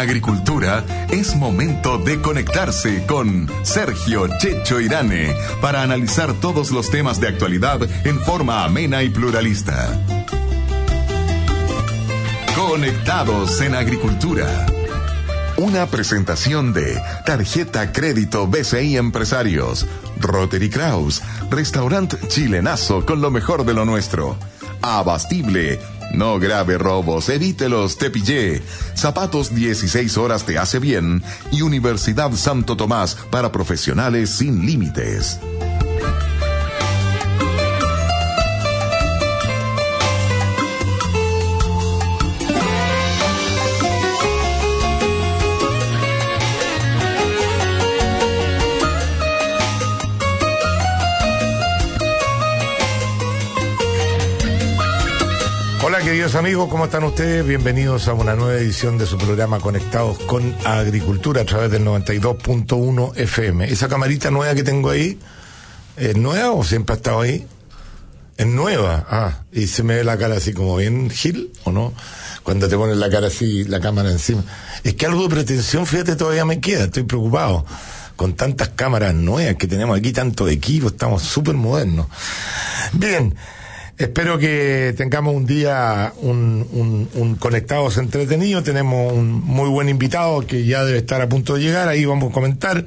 agricultura, es momento de conectarse con Sergio Checho Irane para analizar todos los temas de actualidad en forma amena y pluralista. Conectados en Agricultura. Una presentación de Tarjeta Crédito BCI Empresarios, Rotary Kraus, Restaurant Chilenazo con lo mejor de lo nuestro, Abastible, no grave robos, evítelos, te pillé. Zapatos 16 horas te hace bien y Universidad Santo Tomás para profesionales sin límites. Queridos amigos, ¿cómo están ustedes? Bienvenidos a una nueva edición de su programa Conectados con Agricultura a través del 92.1 FM. Esa camarita nueva que tengo ahí, ¿es nueva o siempre ha estado ahí? Es nueva, ah, y se me ve la cara así como bien gil, ¿o no? Cuando te pones la cara así, la cámara encima. Es que algo de pretensión, fíjate, todavía me queda, estoy preocupado. Con tantas cámaras nuevas que tenemos aquí, tanto equipo, estamos súper modernos. Bien. Espero que tengamos un día un, un, conectados entretenido. Tenemos un muy buen invitado que ya debe estar a punto de llegar. Ahí vamos a comentar.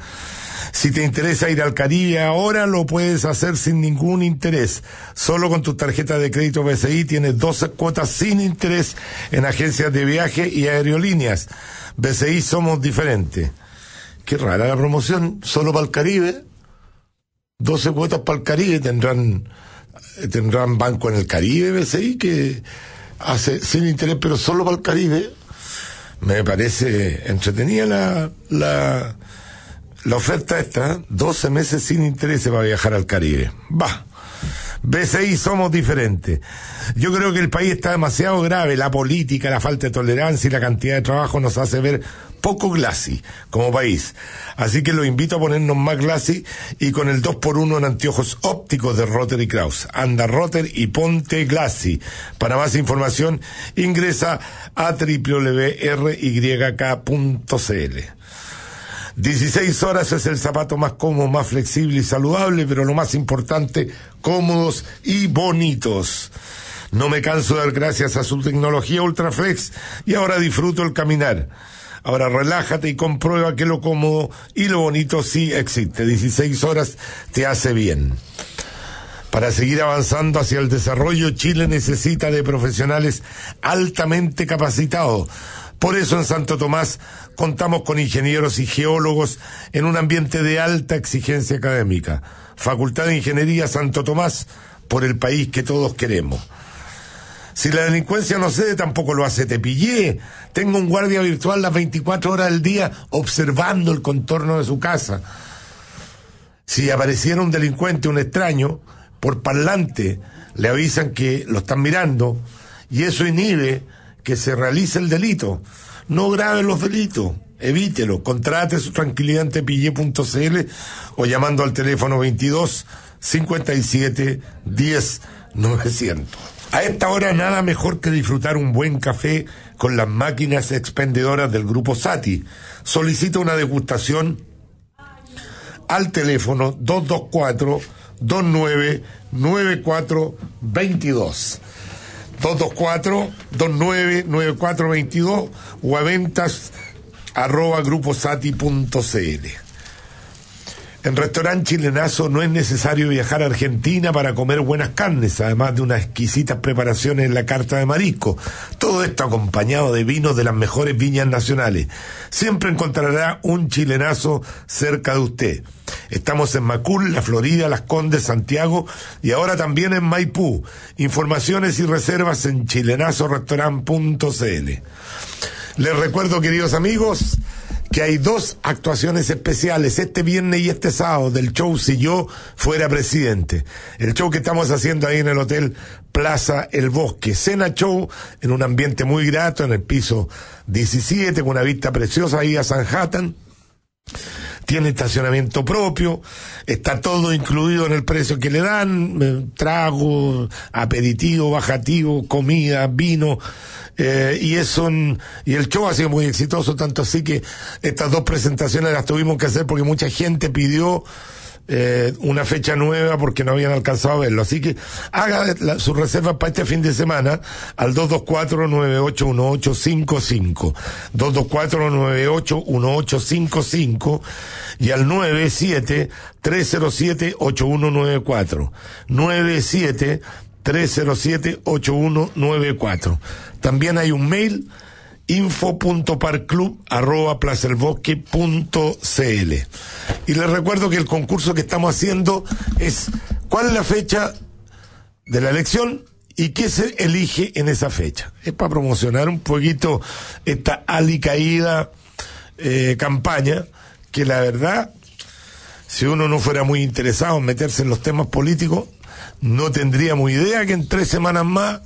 Si te interesa ir al Caribe ahora, lo puedes hacer sin ningún interés. Solo con tu tarjeta de crédito BCI tienes 12 cuotas sin interés en agencias de viaje y aerolíneas. BCI somos diferentes. Qué rara la promoción, solo para el Caribe. 12 cuotas para el Caribe tendrán tendrán banco en el Caribe, BCI, que hace sin interés, pero solo para el Caribe. Me parece entretenida la, la, la oferta esta, 12 meses sin interés para viajar al Caribe. Va. BCI somos diferentes. Yo creo que el país está demasiado grave, la política, la falta de tolerancia y la cantidad de trabajo nos hace ver poco glassy como país. Así que lo invito a ponernos más glassy y con el 2x1 en anteojos ópticos de Rotter y Kraus. Anda Rotter y ponte glassy. Para más información ingresa a www.ryk.cl. 16 horas es el zapato más cómodo, más flexible y saludable, pero lo más importante, cómodos y bonitos. No me canso de dar gracias a su tecnología Ultraflex y ahora disfruto el caminar. Ahora relájate y comprueba que lo cómodo y lo bonito sí existe. 16 horas te hace bien. Para seguir avanzando hacia el desarrollo, Chile necesita de profesionales altamente capacitados. Por eso en Santo Tomás contamos con ingenieros y geólogos en un ambiente de alta exigencia académica. Facultad de Ingeniería Santo Tomás por el país que todos queremos. Si la delincuencia no cede, tampoco lo hace Tepillé. Tengo un guardia virtual las 24 horas del día observando el contorno de su casa. Si apareciera un delincuente, un extraño, por parlante le avisan que lo están mirando y eso inhibe que se realice el delito. No grabe los delitos, evítelo. Contrate su tranquilidad en tepillé.cl o llamando al teléfono 22 57 10 900. A esta hora nada mejor que disfrutar un buen café con las máquinas expendedoras del grupo Sati. Solicita una degustación al teléfono 224 299422. 224 299422 o a ventas arroba gruposati.cl. En restaurante chilenazo no es necesario viajar a Argentina para comer buenas carnes, además de unas exquisitas preparaciones en la carta de marisco. Todo esto acompañado de vinos de las mejores viñas nacionales. Siempre encontrará un chilenazo cerca de usted. Estamos en Macul, La Florida, Las Condes, Santiago y ahora también en Maipú. Informaciones y reservas en chilenazorestaurant.cl. Les recuerdo, queridos amigos, que hay dos actuaciones especiales este viernes y este sábado del show Si yo fuera presidente. El show que estamos haciendo ahí en el Hotel Plaza El Bosque. Cena show en un ambiente muy grato en el piso 17 con una vista preciosa ahí a Sanhattan. Tiene estacionamiento propio, está todo incluido en el precio que le dan, eh, trago, aperitivo, bajativo, comida, vino, eh, y eso, y el show ha sido muy exitoso, tanto así que estas dos presentaciones las tuvimos que hacer porque mucha gente pidió eh, una fecha nueva porque no habían alcanzado a verlo. Así que haga su reserva para este fin de semana al 224-981855. 224-981855 y al 97-307-8194. 97 307-8194. También hay un mail info.parclub arroba placelbosque.cl y les recuerdo que el concurso que estamos haciendo es cuál es la fecha de la elección y qué se elige en esa fecha es para promocionar un poquito esta alicaída eh, campaña que la verdad si uno no fuera muy interesado en meterse en los temas políticos no tendríamos idea que en tres semanas más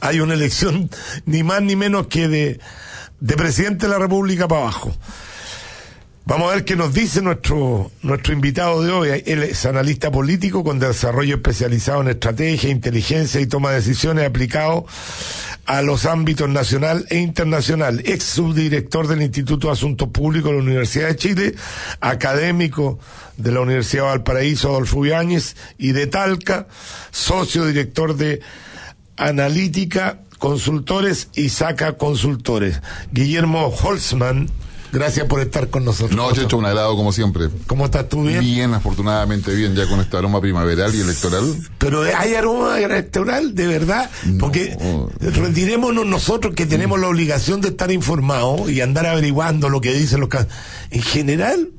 hay una elección ni más ni menos que de, de presidente de la República para abajo. Vamos a ver qué nos dice nuestro, nuestro invitado de hoy. Él es analista político con desarrollo especializado en estrategia, inteligencia y toma de decisiones aplicado a los ámbitos nacional e internacional. Ex subdirector del Instituto de Asuntos Públicos de la Universidad de Chile, académico de la Universidad de Valparaíso, Adolfo Ibáñez, y de Talca, socio director de Analítica Consultores y Saca Consultores. Guillermo Holzman, gracias por estar con nosotros. No, hecho un agrado como siempre. ¿Cómo estás tú bien? Bien, afortunadamente bien, ya con este aroma primaveral y electoral. Pero hay aroma electoral, de verdad, porque retirémonos nosotros que tenemos la obligación de estar informados y andar averiguando lo que dicen los casos. En general,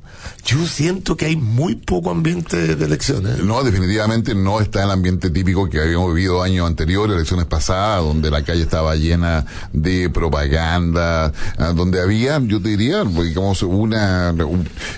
yo siento que hay muy poco ambiente de elecciones. No, definitivamente no está el ambiente típico que habíamos vivido años anteriores, elecciones pasadas, donde la calle estaba llena de propaganda, ah, donde había, yo diría, digamos, una,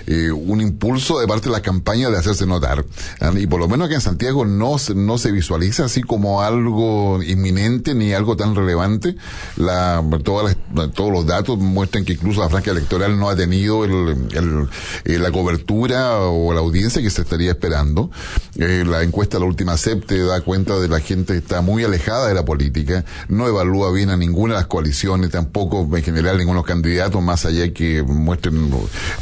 eh, un, impulso de parte de la campaña de hacerse notar. Ah, y por lo menos aquí en Santiago no, no se visualiza así como algo inminente ni algo tan relevante. La, todas todos los datos muestran que incluso la franja electoral no ha tenido el la cobertura o la audiencia que se estaría esperando. Eh, la encuesta de la última CEP da cuenta de la gente que está muy alejada de la política, no evalúa bien a ninguna de las coaliciones, tampoco en general ninguno de los candidatos, más allá que muestren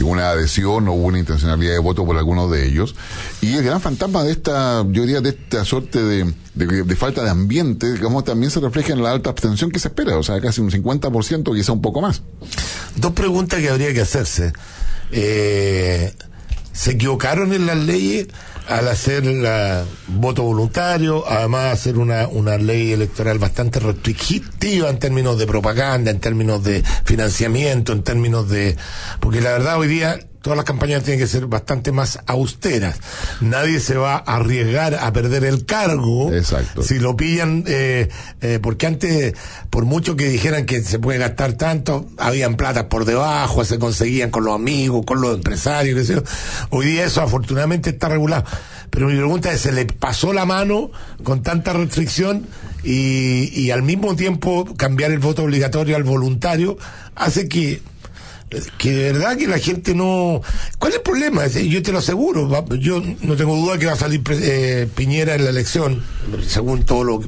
una adhesión o una intencionalidad de voto por alguno de ellos. Y el gran fantasma de esta, yo diría, de esta suerte de, de, falta de ambiente, digamos, también se refleja en la alta abstención que se espera, o sea, casi un 50%, quizá un poco más. Dos preguntas que habría que hacerse eh, se equivocaron en las leyes al hacer el voto voluntario, además hacer una, una ley electoral bastante restrictiva en términos de propaganda, en términos de financiamiento, en términos de... Porque la verdad hoy día todas las campañas tienen que ser bastante más austeras. Nadie se va a arriesgar a perder el cargo Exacto. si lo pillan, eh, eh, porque antes, por mucho que dijeran que se puede gastar tanto, habían platas por debajo, se conseguían con los amigos, con los empresarios, qué sé yo. Hoy día eso afortunadamente está regulado. Pero mi pregunta es, ¿se le pasó la mano con tanta restricción y, y al mismo tiempo cambiar el voto obligatorio al voluntario hace que que de verdad que la gente no... ¿Cuál es el problema? Yo te lo aseguro, yo no tengo duda que va a salir eh, Piñera en la elección, según todo lo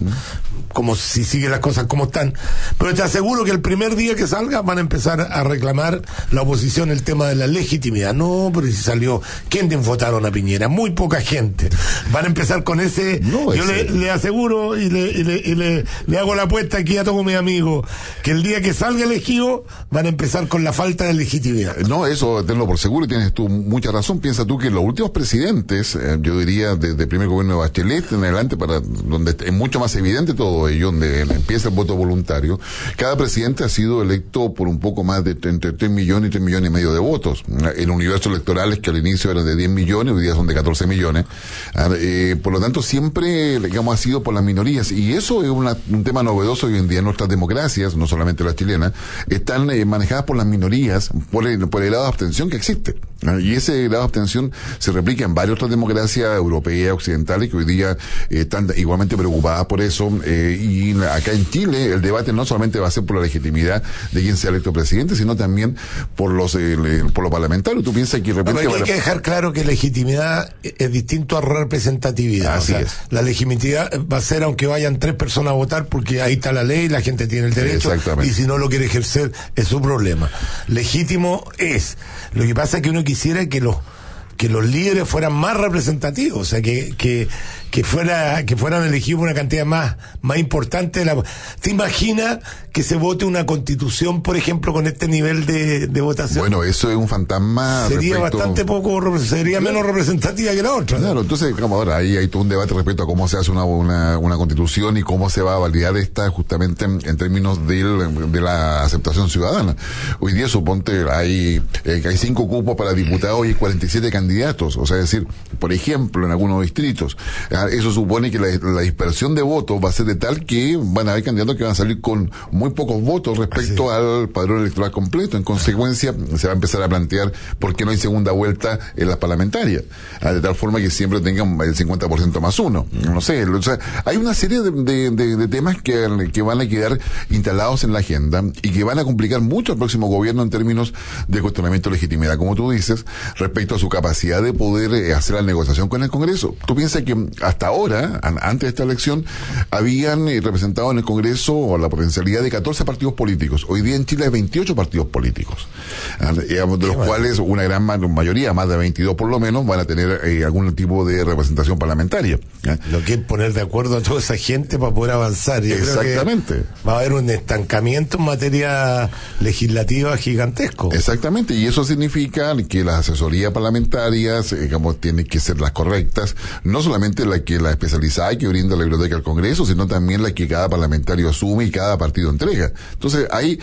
como si siguen las cosas como están. Pero te aseguro que el primer día que salga van a empezar a reclamar la oposición el tema de la legitimidad. No, pero si salió, ¿quién votaron a Piñera? Muy poca gente. Van a empezar con ese... yo Le, aseguro y, le, y le, le, hago la apuesta aquí a todos mis amigos que el día que salga elegido van a empezar con la falta de legitimidad. No, eso tenlo por seguro y tienes tú mucha razón. Piensa tú que los últimos presidentes, eh, yo diría desde el primer gobierno de Bachelet en adelante, para donde es mucho más evidente todo ello, donde empieza el voto voluntario, cada presidente ha sido electo por un poco más de entre 3 millones y 3 millones y medio de votos. El universo electoral es que al inicio era de 10 millones, hoy día son de 14 millones. Ah, eh, por lo tanto, siempre, digamos, ha sido por las minorías. Y eso es un tema novedoso hoy en día. Nuestras democracias, no solamente las chilenas, están eh, manejadas por las minorías, por el, por el lado de abstención que existe. Y ese grado de abstención se replica en varias otras democracias europeas, occidentales, que hoy día eh, están igualmente preocupadas por eso. Eh, y acá en Chile el debate no solamente va a ser por la legitimidad de quien sea electo presidente, sino también por los eh, por los parlamentarios. Tú piensas que de repente... hay que dejar claro que legitimidad es distinto a representatividad. Así es. La legitimidad va a ser aunque vayan tres personas a votar porque ahí está la ley, la gente tiene el derecho. Y si no lo quiere ejercer es su problema. Legítimo es. Lo que pasa es que uno quisiera que los que los líderes fueran más representativos, o sea, que, que, que fuera que fueran elegidos una cantidad más más importante de la ¿Te imaginas que se vote una constitución, por ejemplo, con este nivel de, de votación? Bueno, eso es un fantasma. Sería bastante poco, sería menos representativa que la otra. Claro, entonces, como ahora, ahí hay todo un debate respecto a cómo se hace una, una, una constitución y cómo se va a validar esta justamente en, términos del, de la aceptación ciudadana. Hoy día, suponte, hay, eh, hay cinco cupos para diputados y hay 47 candidatos. O sea, es decir, por ejemplo, en algunos distritos, eso supone que la, dispersión de votos va a ser de tal que van a haber candidatos que van a salir con muy pocos votos respecto al padrón electoral completo. En consecuencia, se va a empezar a plantear por qué no hay segunda vuelta en las parlamentarias, ah, de tal forma que siempre tengan el 50% más uno. No sé, o sea, hay una serie de, temas que, que van a quedar instalados en la agenda y que van a complicar mucho al próximo gobierno en términos de cuestionamiento de legitimidad, como tú dices, respecto a su capacidad de poder eh, hacer la negociación con el Congreso. Tú piensas que hasta ahora, antes de esta elección, habían eh, representado en el Congreso la potencialidad de 14 partidos políticos. Hoy día en Chile hay 28 partidos políticos, ah, de los cuales una gran mayoría, más de 22 por lo menos, van a tener eh, algún tipo de representación parlamentaria. Lo que es poner de acuerdo a toda esa gente para poder avanzar. Exactamente. va a haber un estancamiento en materia legislativa gigantesco. Exactamente, y eso significa que las asesorías parlamentarias, eh, digamos, tienen que ser las correctas, no solamente la que la especializada que brinda la biblioteca al Congreso, sino también la que cada parlamentario asume y cada partido entrega. Entonces, hay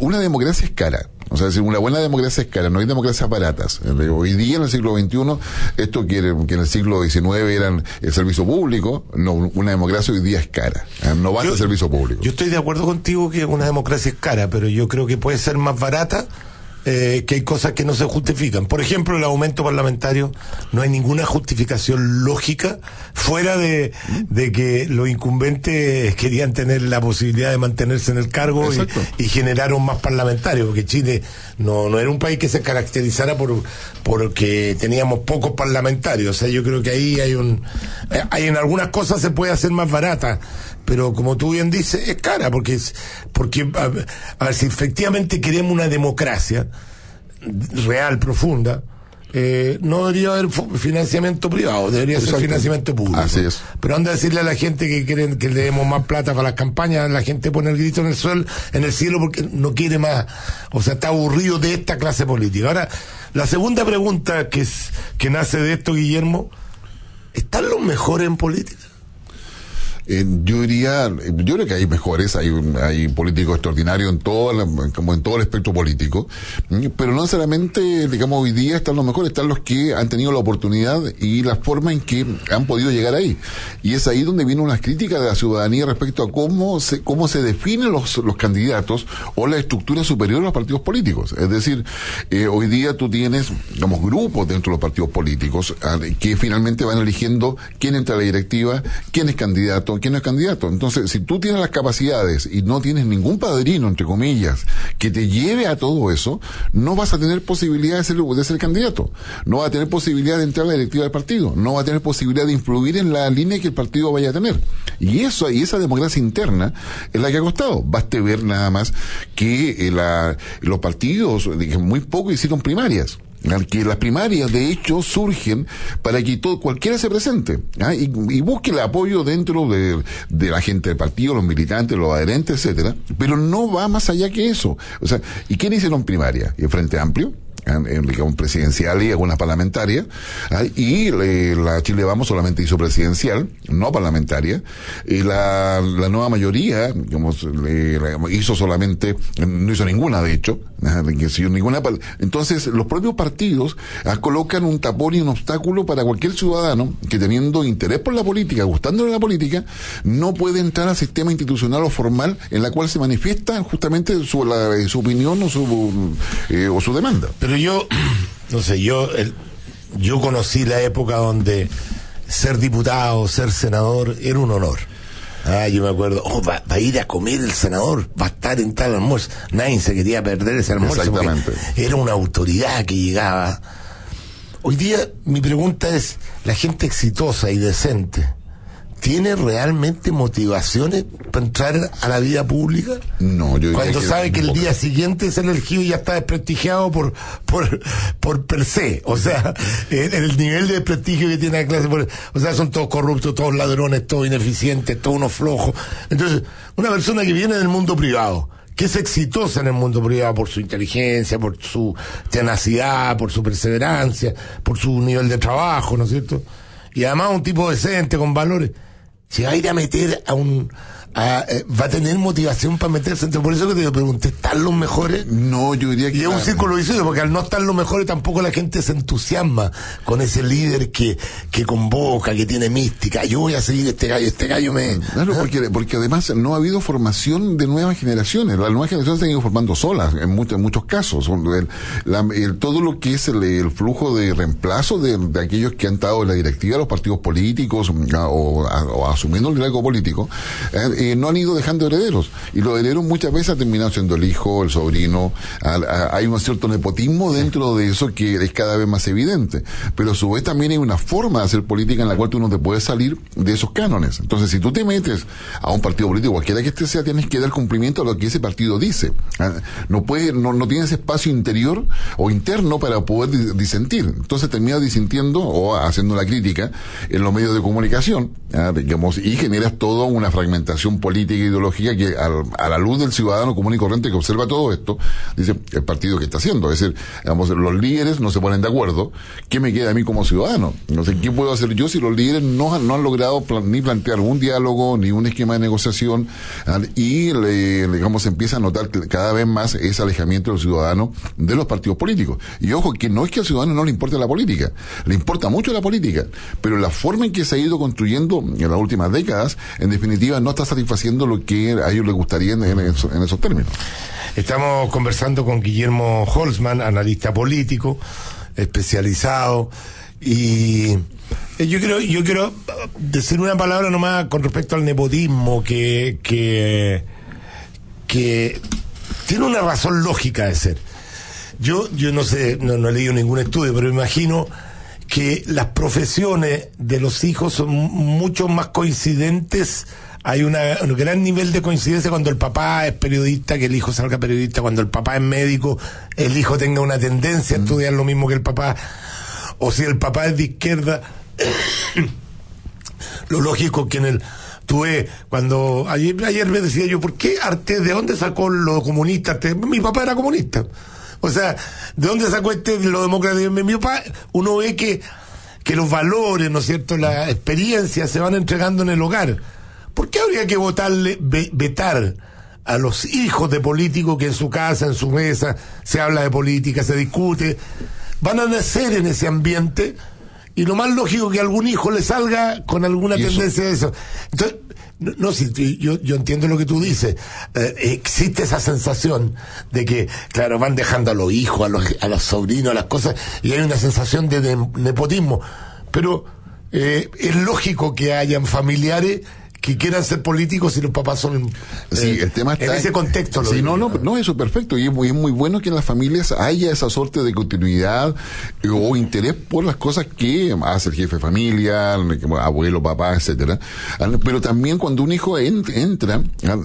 una democracia es cara. O sea, una buena democracia es cara, no hay democracias baratas. Hoy día, en el siglo XXI, esto que, que en el siglo XIX eran el servicio público, no, una democracia hoy día es cara. ¿eh? No basta el servicio público. Yo estoy de acuerdo contigo que una democracia es cara, pero yo creo que puede ser más barata eh, que hay cosas que no se justifican. Por ejemplo, el aumento parlamentario, no hay ninguna justificación lógica fuera de, que los incumbentes querían tener la posibilidad de mantenerse en el cargo y, generaron más parlamentarios, porque Chile no, no era un país que se caracterizara por porque teníamos pocos parlamentarios. O sea, yo creo que ahí hay un... Eh, hay en algunas cosas se puede hacer más barata pero como tú bien dices, es cara, porque, es, porque a, ver, si efectivamente queremos una democracia real, profunda, eh, no debería haber financiamiento privado, debería ser financiamiento público. Así es. Pero anda a decirle a la gente que quieren que le demos más plata para las campañas, la gente pone el grito en el suelo, en el cielo porque no quiere más, o sea, está aburrido de esta clase política. Ahora, la segunda pregunta que es, que nace de esto, Guillermo, ¿están los mejores en política? Eh, yo diría, yo creo que hay mejores, hay, hay políticos extraordinarios en todo, como en todo el espectro político, pero no necesariamente, digamos, hoy día están los mejores, están los que han tenido la oportunidad y la forma en que han podido llegar ahí. Y es ahí donde vienen unas críticas de la ciudadanía respecto a cómo se, cómo se definen los, los candidatos o la estructura superior de los partidos políticos. Es decir, eh, hoy día tú tienes, digamos, grupos dentro de los partidos políticos ah, que finalmente van eligiendo quién entra a la directiva, quién es candidato, quién es candidato. Entonces, si tú tienes las capacidades y no tienes ningún padrino, entre comillas, que te lleve a todo eso, no vas a tener posibilidad de ser, de ser candidato. No vas a tener posibilidad de entrar a la directiva del partido. No vas a tener posibilidad de influir en la línea que el partido vaya a tener. Y eso, y esa democracia interna es la que ha costado. Baste ver nada más que eh, los partidos, muy poco hicieron primarias que las primarias de hecho surgen para que todo, cualquiera se presente ¿ah? y, busque el apoyo dentro de, de, la gente del partido, los militantes, los adherentes, etcétera, pero no va más allá que eso. O sea, ¿y quién hicieron primaria? ¿Y el Frente Amplio? En, presidencial y algunas parlamentarias, y la Chile Vamos solamente hizo presidencial, no parlamentaria, y la, la nueva mayoría digamos, hizo solamente, no hizo ninguna de hecho, ninguna, entonces los propios partidos ah, colocan un tapón y un obstáculo para cualquier ciudadano que teniendo interés por la política, gustándole la política, no puede entrar al sistema institucional o formal en la cual se manifiesta justamente su, su opinión o su, eh, o su demanda yo no sé, yo, el, yo conocí la época donde ser diputado, ser senador, era un honor. Ah, yo me acuerdo, oh, va, va, a ir a comer el senador, va a estar en tal almuerzo. Nadie se quería perder ese almuerzo porque era una autoridad que llegaba. Hoy día mi pregunta es, la gente exitosa y decente, ¿tiene realmente motivaciones para entrar a la vida pública? No, yo Cuando sabe que, el día siguiente es elegido y ya está desprestigiado por, por, por per se. O sea, el, el nivel de prestigio que tiene la clase. Por, o sea, son todos corruptos, todos ladrones, todos ineficientes, todos unos flojos. Entonces, una persona que viene del mundo privado, que es exitosa en el mundo privado por su inteligencia, por su tenacidad, por su perseverancia, por su nivel de trabajo, ¿no es cierto? Y además un tipo decente, con valores se va a ir a meter a un a, eh, va a tener motivación para meterse entonces por eso que te pregunté ¿están los mejores? no yo diría que y es un círculo vicioso porque al no estar los mejores tampoco la gente se entusiasma con ese líder que, que convoca que tiene mística. Yo voy a seguir este gallo este gallo me claro porque, porque además no ha habido formación de nuevas generaciones. Las nuevas generaciones se han ido formando solas en, muchos en muchos casos. El, la, el, todo lo que es el, el flujo de reemplazo de, de, aquellos que han estado en la directiva de los partidos políticos o, o asumiendo el liderazgo político eh, eh, no han ido dejando herederos. Y los herederos muchas veces han terminado siendo el hijo, el sobrino. A, a, hay un cierto nepotismo dentro de eso que es cada vez más evidente. Pero a su vez también hay una forma de hacer política en la cual tú no te puedes salir de esos cánones. Entonces, si tú te metes a un partido político, cualquiera que este sea, tienes que dar cumplimiento a lo que ese partido dice. No puede, no, no tienes espacio interior o interno para poder disentir. Entonces terminas disintiendo o haciendo la crítica en los medios de comunicación, digamos, y generas toda una fragmentación política e ideológica que al, a la luz del ciudadano común y corriente que observa todo esto, dice el partido que está haciendo. Es decir, digamos, los líderes no se ponen de acuerdo. ¿Qué me queda a mí como ciudadano? No sé, ¿qué puedo hacer yo si los líderes no, no han logrado ni plantear un diálogo, ni un esquema de negociación? Y, le, digamos, se empieza a notar cada vez más ese alejamiento del ciudadano de los partidos políticos. Y ojo, que no es que al ciudadano no le importe la política, le importa mucho la política, pero la forma en que se ha ido construyendo en las últimas décadas, en definitiva, no está satisfaciendo lo que a ellos les gustaría en, en, eso, en esos términos. Estamos conversando con Guillermo Holzman, analista político, especializado, y yo quiero, yo quiero decir una palabra nomás con respecto al nepotismo que, que, que tiene una razón lógica de ser. Yo, yo no sé, no, no he leído ningún estudio, pero imagino que las profesiones de los hijos son mucho más coincidentes hay una, un gran nivel de coincidencia cuando el papá es periodista, que el hijo salga periodista, cuando el papá es médico, el hijo tenga una tendencia a estudiar lo mismo que el papá, o si el papá es de izquierda, lo lógico que en el, tuve cuando ayer, ayer me decía yo, ¿por qué Arte, de dónde sacó lo comunista? Mi papá era comunista. O sea, ¿de dónde sacó este lo demócrata? Mi papá, uno ve que, que los valores, ¿no es cierto?, la experiencia se van entregando en el hogar. ¿Por qué habría que votarle, vetar a los hijos de políticos que en su casa, en su mesa, se habla de política, se discute? Van a nacer en ese ambiente y lo más lógico que algún hijo le salga con alguna tendencia de eso. Entonces, no, no si, yo, yo entiendo lo que tú dices. Eh, existe esa sensación de que, claro, van dejando a los hijos, a los, a los sobrinos, a las cosas, y hay una sensación de, de nepotismo. Pero eh, es lógico que hayan familiares que quieran ser políticos y los papás son sí, eh, el tema está en ese contexto sí, no no no eso es perfecto y es muy, es muy, bueno que en las familias haya esa suerte de continuidad o interés por las cosas que hace el jefe de familia abuelo papá etcétera pero también cuando un hijo en, entra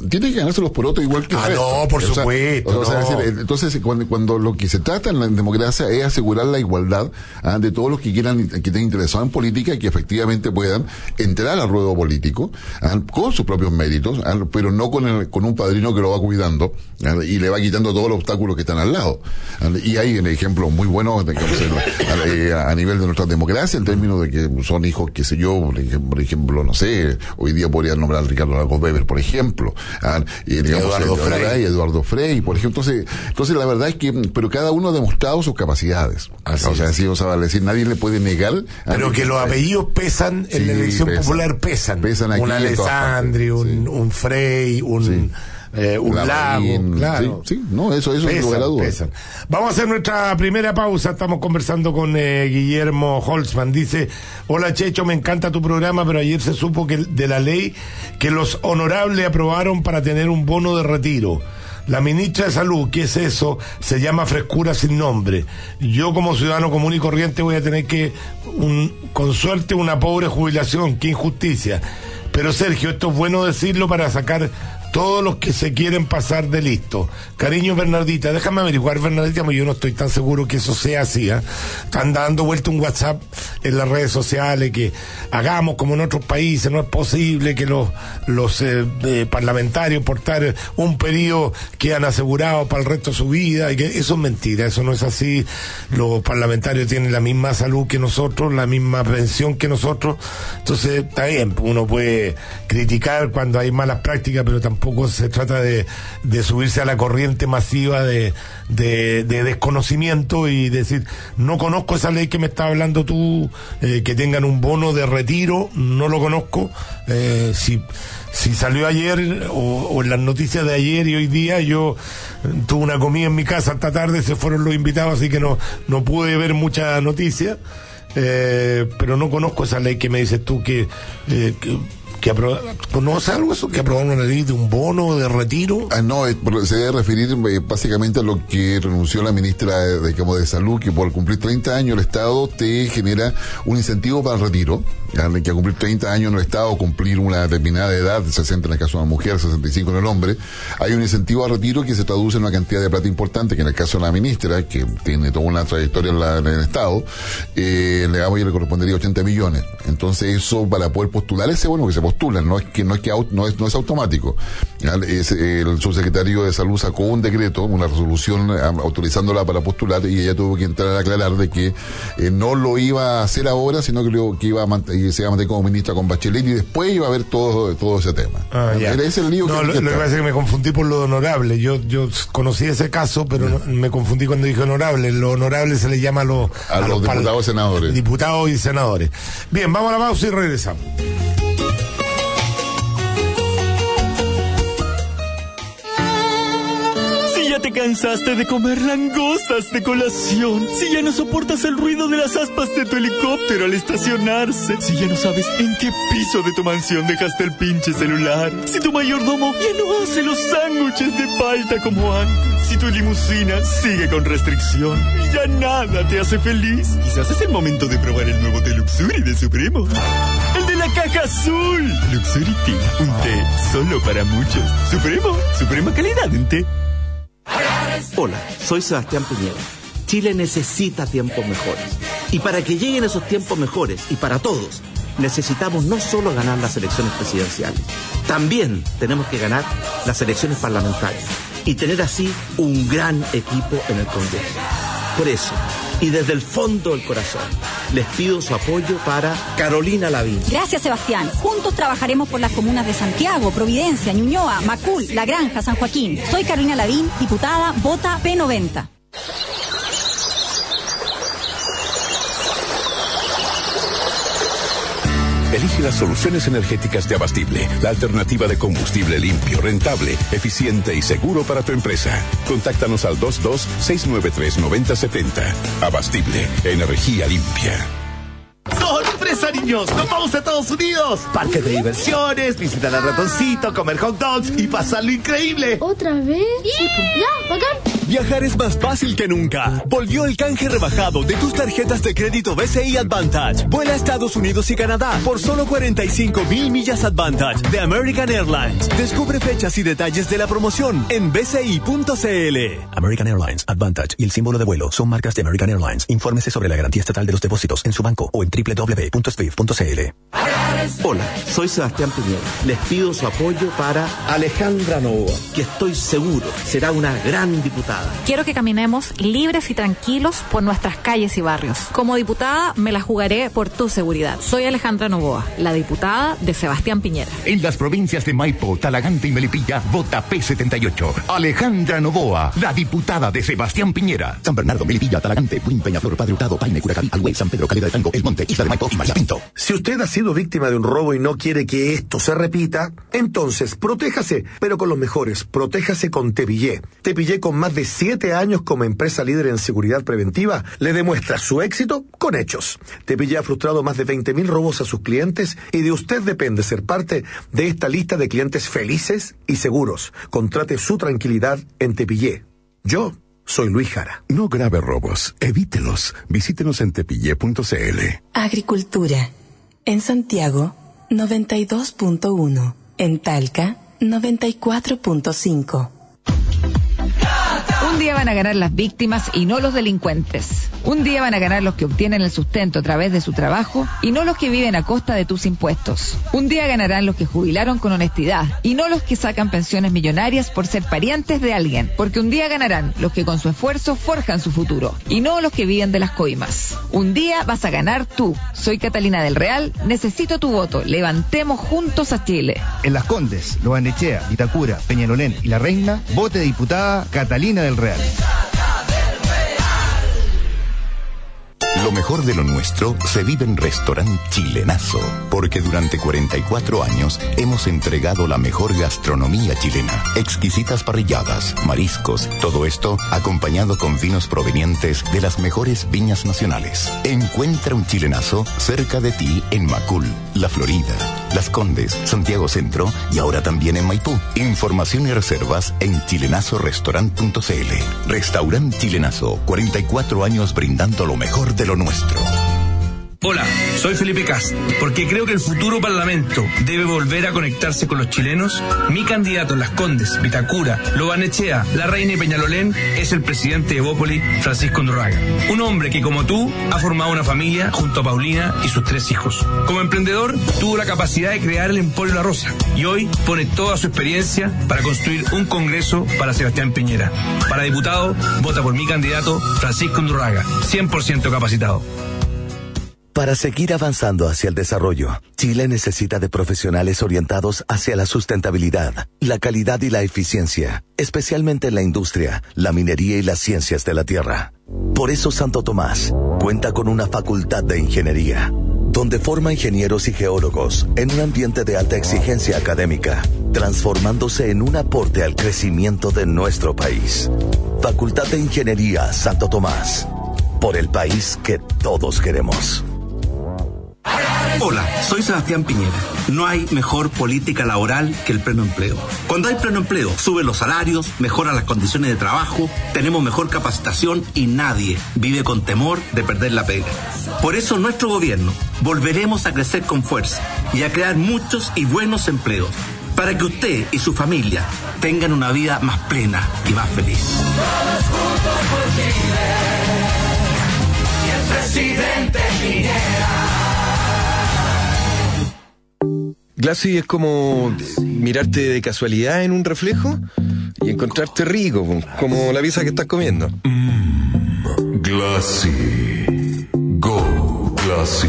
tiene que ganarse los porotos igual que ah no por o supuesto sea, o sea, no. decir, entonces cuando, cuando, lo que se trata en la democracia es asegurar la igualdad ¿ah? de todos los que quieran que estén interesados en política y que efectivamente puedan entrar al ruedo político ¿ah? Con sus propios méritos, pero no con, el, con un padrino que lo va cuidando y le va quitando todos los obstáculos que están al lado. Y hay un ejemplo muy bueno a, nivel de nuestra democracia, en términos de que son hijos, qué sé yo, por ejemplo, no sé, hoy día podría nombrar a Ricardo Lagos Weber, por ejemplo, y, digamos, Eduardo, Frey. Eduardo Frey, por ejemplo. Entonces, entonces, la verdad es que, pero cada uno ha demostrado sus capacidades. Así o sea, así, o sea, decir, nadie le puede negar. Pero que los apellidos pesan en Sí, la elección pesan. popular, pesan. Pesan aquí un en todas Alessandri, un, un Frey, un... Eh, un lago, claro. Sí, no, eso, eso es lugar a dudas. Vamos a hacer nuestra primera pausa. Estamos conversando con eh, Guillermo Holtzman. Dice, hola Checho, me encanta tu programa, pero ayer se supo que de la ley que los honorables aprobaron para tener un bono de retiro. La ministra de Salud, ¿qué es eso? Se llama frescura sin nombre. Yo como ciudadano común y corriente voy a tener que, un, con suerte, una pobre jubilación. Qué injusticia. Pero Sergio, esto es bueno decirlo para sacar todos los que se quieren pasar de listo. Cariño Bernardita, déjame averiguar Bernardita, yo no estoy tan seguro que eso sea así. ¿eh? Están dando vuelta un WhatsApp en las redes sociales que hagamos como en otros países, no es posible que los, los eh, eh, parlamentarios portar un periodo que han asegurado para el resto de su vida, y que eso es mentira, eso no es así. Los parlamentarios tienen la misma salud que nosotros, la misma pensión que nosotros, entonces está bien, uno puede criticar cuando hay malas prácticas, pero tampoco tampoco se trata de, subirse a la corriente masiva de, desconocimiento y decir, no conozco esa ley que me está hablando tú, eh, que tengan un bono de retiro, no lo conozco. Eh, si, si salió ayer o, en las noticias de ayer y hoy día, yo tuve una comida en mi casa esta tarde, se fueron los invitados, así que no, no pude ver mucha noticia. Eh, pero no conozco esa ley que me dices tú que ¿Conoce algo eso? ¿Que aprobaron una ley de un bono de retiro? Ah, no, se debe referir eh, básicamente a lo que renunció la ministra de, de Salud, que por cumplir 30 años el Estado te genera un incentivo para el retiro que a cumplir 30 años en el Estado, cumplir una determinada edad, 60 en el caso de una mujer, 65 en el hombre, hay un incentivo a retiro que se traduce en una cantidad de plata importante, que en el caso de la ministra, que tiene toda una trayectoria en, el Estado, eh, le, y le correspondería 80 millones. Entonces eso para poder postular ese bueno que se postula, no es que no es que no es, no es automático. el subsecretario de Salud sacó un decreto, una resolución eh, autorizándola para postular y ella tuvo que entrar a aclarar de que eh, no lo iba a hacer ahora, sino que, lo, que iba a mantener se iba a meter como ministra con Bachelet y después iba a ver todo, todo ese tema. Ah, el lío no, que, lo, que pasa es que me confundí por lo honorable. Yo, yo conocí ese caso, pero me confundí cuando dije honorable. Lo honorable se le llama a, los, a, los, diputados y senadores. Diputados y senadores. Bien, vamos a la pausa y regresamos. Te cansaste de comer langostas de colación, si ya no soportas el ruido de las aspas de tu helicóptero al estacionarse, si ya no sabes en qué piso de tu mansión dejaste el pinche celular, si tu mayordomo ya no hace los sándwiches de palta como antes, si tu limusina sigue con restricción ya nada te hace feliz, quizás es el momento de probar el nuevo té Luxury de Supremo. El de la caja azul. Luxury Tea, un té solo para muchos. Supremo, suprema calidad en té. Hola, soy Sebastián Piñera. Chile necesita tiempos mejores. Y para que lleguen esos tiempos mejores, y para todos, necesitamos no solo ganar las elecciones presidenciales, también tenemos que ganar las elecciones parlamentarias y tener así un gran equipo en el Congreso. Por eso, y desde el fondo del corazón, les pido su apoyo para Carolina Lavín. Gracias, Sebastián. Juntos trabajaremos por las comunas de Santiago, Providencia, Ñuñoa, Macul, La Granja, San Joaquín. Soy Carolina Lavín, diputada, vota P90. Elige las soluciones energéticas de Abastible, la alternativa de combustible limpio, rentable, eficiente y seguro para tu empresa. Contáctanos al 22-693-9070. Abastible, energía limpia. ¡Sorpresa, niños! ¡Nos vamos a Estados Unidos! Parques de diversiones, visitar al ratoncito, comer hot dogs y pasarlo increíble. ¿Otra vez? ¡Ya! ¡Bacán! Viajar es más fácil que nunca. Volvió el canje rebajado de tus tarjetas de crédito BCI Advantage. Vuela a Estados Unidos y Canadá por solo 45 mil millas Advantage de American Airlines. Descubre fechas y detalles de la promoción en bci.cl. American Airlines, Advantage y el símbolo de vuelo son marcas de American Airlines. Infórmese sobre la garantía estatal de los depósitos en su banco o en www.swift.cl. Hola, soy Sebastián Piñera. Les pido su apoyo para Alejandra Novoa, que estoy seguro será una gran diputada. Quiero que caminemos libres y tranquilos por nuestras calles y barrios. Como diputada me la jugaré por tu seguridad. Soy Alejandra Novoa, la diputada de Sebastián Piñera. En las provincias de Maipo, Talagante y Melipilla, vota P78. Alejandra Novoa, la diputada de Sebastián Piñera. San Bernardo, Melipilla, Talagante, Buin, Peñaflor, Padre Hurtado, Paine, Curacaví, Alhuey, San Pedro, Calera de Tango, El Monte, Isla de Maipo y María Pinto. Si usted ha sido víctima de un robo y no quiere que esto se repita, entonces protéjase, pero con los mejores. Protéjase con Tepillé. Tepillé, con más de siete años como empresa líder en seguridad preventiva, le demuestra su éxito con hechos. Tepillé ha frustrado más de 20.000 robos a sus clientes y de usted depende ser parte de esta lista de clientes felices y seguros. Contrate su tranquilidad en Tepillé. Yo soy Luis Jara. No grave robos, evítelos. Visítenos en tepillé.cl. Agricultura. En Santiago, 92.1. En Talca, 94.5. Un día van a ganar las víctimas y no los delincuentes. Un día van a ganar los que obtienen el sustento a través de su trabajo y no los que viven a costa de tus impuestos. Un día ganarán los que jubilaron con honestidad y no los que sacan pensiones millonarias por ser parientes de alguien. Porque un día ganarán los que con su esfuerzo forjan su futuro y no los que viven de las coimas. Un día vas a ganar tú. Soy Catalina del Real, necesito tu voto. Levantemos juntos a Chile. En Las Condes, Loanechea, Vitacura, Peñalolén y La Reina, vote diputada Catalina del Real. Lo mejor de lo nuestro se vive en Restaurant Chilenazo, porque durante 44 años hemos entregado la mejor gastronomía chilena. Exquisitas parrilladas, mariscos, todo esto acompañado con vinos provenientes de las mejores viñas nacionales. Encuentra un chilenazo cerca de ti en Macul, La Florida, Las Condes, Santiago Centro y ahora también en Maipú. Información y reservas en chilenazorestaurant.cl. Restaurant Chilenazo, 44 años brindando lo mejor de lo nuestro. Hola, soy Felipe Cast. Porque creo que el futuro Parlamento debe volver a conectarse con los chilenos. Mi candidato en Las Condes, Vitacura, Lobanechea, La Reina y Peñalolén es el presidente de Bópoli, Francisco Ndurraga. Un hombre que, como tú, ha formado una familia junto a Paulina y sus tres hijos. Como emprendedor, tuvo la capacidad de crear el Emporio La Rosa y hoy pone toda su experiencia para construir un congreso para Sebastián Piñera. Para diputado, vota por mi candidato, Francisco Ndurraga, 100% capacitado. Para seguir avanzando hacia el desarrollo, Chile necesita de profesionales orientados hacia la sustentabilidad, la calidad y la eficiencia, especialmente en la industria, la minería y las ciencias de la tierra. Por eso Santo Tomás cuenta con una facultad de ingeniería, donde forma ingenieros y geólogos en un ambiente de alta exigencia académica, transformándose en un aporte al crecimiento de nuestro país. Facultad de Ingeniería Santo Tomás, por el país que todos queremos. Hola, soy Sebastián Piñera. No hay mejor política laboral que el pleno empleo. Cuando hay pleno empleo, suben los salarios, mejoran las condiciones de trabajo, tenemos mejor capacitación y nadie vive con temor de perder la pega. Por eso nuestro gobierno volveremos a crecer con fuerza y a crear muchos y buenos empleos para que usted y su familia tengan una vida más plena y más feliz. Todos juntos por Chile. Y el presidente Piñera. Glassy es como mirarte de casualidad en un reflejo y encontrarte rico, como la pieza que estás comiendo. Mm, Glassy. Go, Glassy.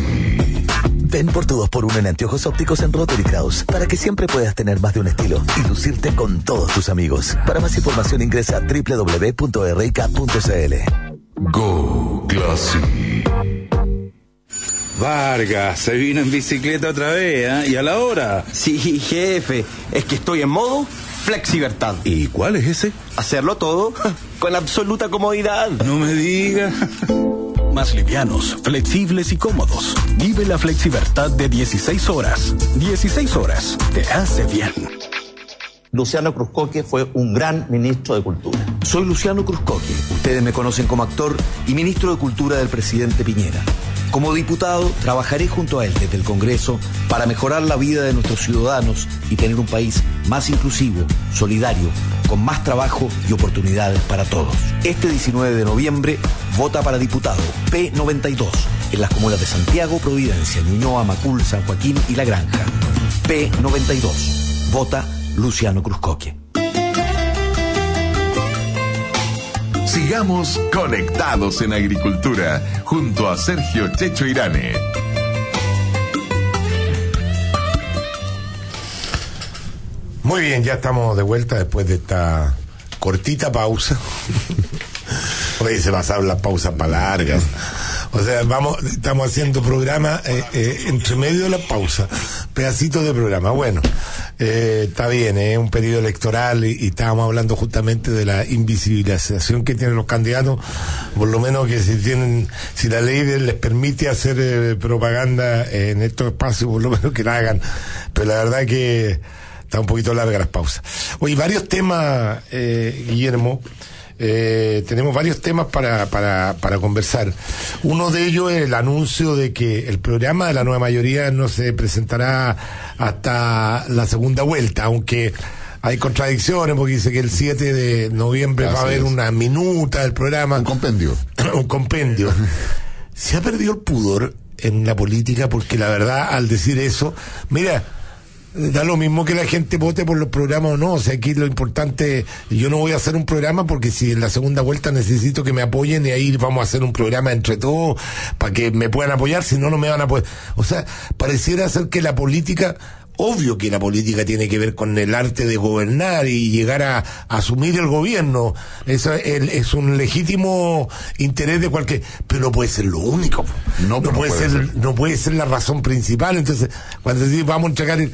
Ven por tu 2x1 en anteojos ópticos en Rotary Kraus para que siempre puedas tener más de un estilo y lucirte con todos tus amigos. Para más información ingresa a www.rk.cl. Go, Glassy. Vargas, se vino en bicicleta otra vez, ¿eh? ¿Y a la hora? Sí, jefe, es que estoy en modo flexibertad. ¿Y cuál es ese? Hacerlo todo con absoluta comodidad. No me diga. Más livianos, flexibles y cómodos. Vive la flexibertad de 16 horas. 16 horas. Te hace bien. Luciano Cruzcoque fue un gran ministro de Cultura. Soy Luciano Cruzcoque. Ustedes me conocen como actor y ministro de Cultura del presidente Piñera. Como diputado, trabajaré junto a él desde el Congreso para mejorar la vida de nuestros ciudadanos y tener un país más inclusivo, solidario, con más trabajo y oportunidades para todos. Este 19 de noviembre, vota para diputado P92 en las comunas de Santiago, Providencia, Ñuñoa, Macul, San Joaquín y La Granja. P92. Vota Luciano Cruzcoque. Sigamos conectados en agricultura junto a Sergio Checho Irane. Muy bien, ya estamos de vuelta después de esta cortita pausa. Oye, se pasaron las pausas para largas. O sea, vamos, estamos haciendo programa eh, eh, entre medio de la pausa, pedacitos de programa. Bueno, eh, está bien, es un periodo electoral y, estábamos hablando justamente de la invisibilización que tienen los candidatos, por lo menos que si tienen, si la ley les permite hacer eh, propaganda en estos espacios, por lo menos que la hagan. Pero la verdad que está un poquito larga las pausas. Oye, varios temas, eh, Guillermo. Eh, tenemos varios temas para, para, para conversar. Uno de ellos es el anuncio de que el programa de la nueva mayoría no se presentará hasta la segunda vuelta, aunque hay contradicciones porque dice que el 7 de noviembre va a haber es. una minuta del programa. Un compendio. un compendio. Se ha perdido el pudor en la política porque la verdad al decir eso, mira, da lo mismo que la gente vote por los programas o no, o sea, aquí lo importante, yo no voy a hacer un programa porque si en la segunda vuelta necesito que me apoyen y ahí vamos a hacer un programa entre todos para que me puedan apoyar, si no, no me van a apoyar. O sea, pareciera ser que la política Obvio que la política tiene que ver con el arte de gobernar y llegar a, a asumir el gobierno. Eso es, un legítimo interés de cualquier, pero no puede ser lo único. No, puede, puede ser, no puede ser la razón principal. Entonces, cuando decís vamos a entregar el,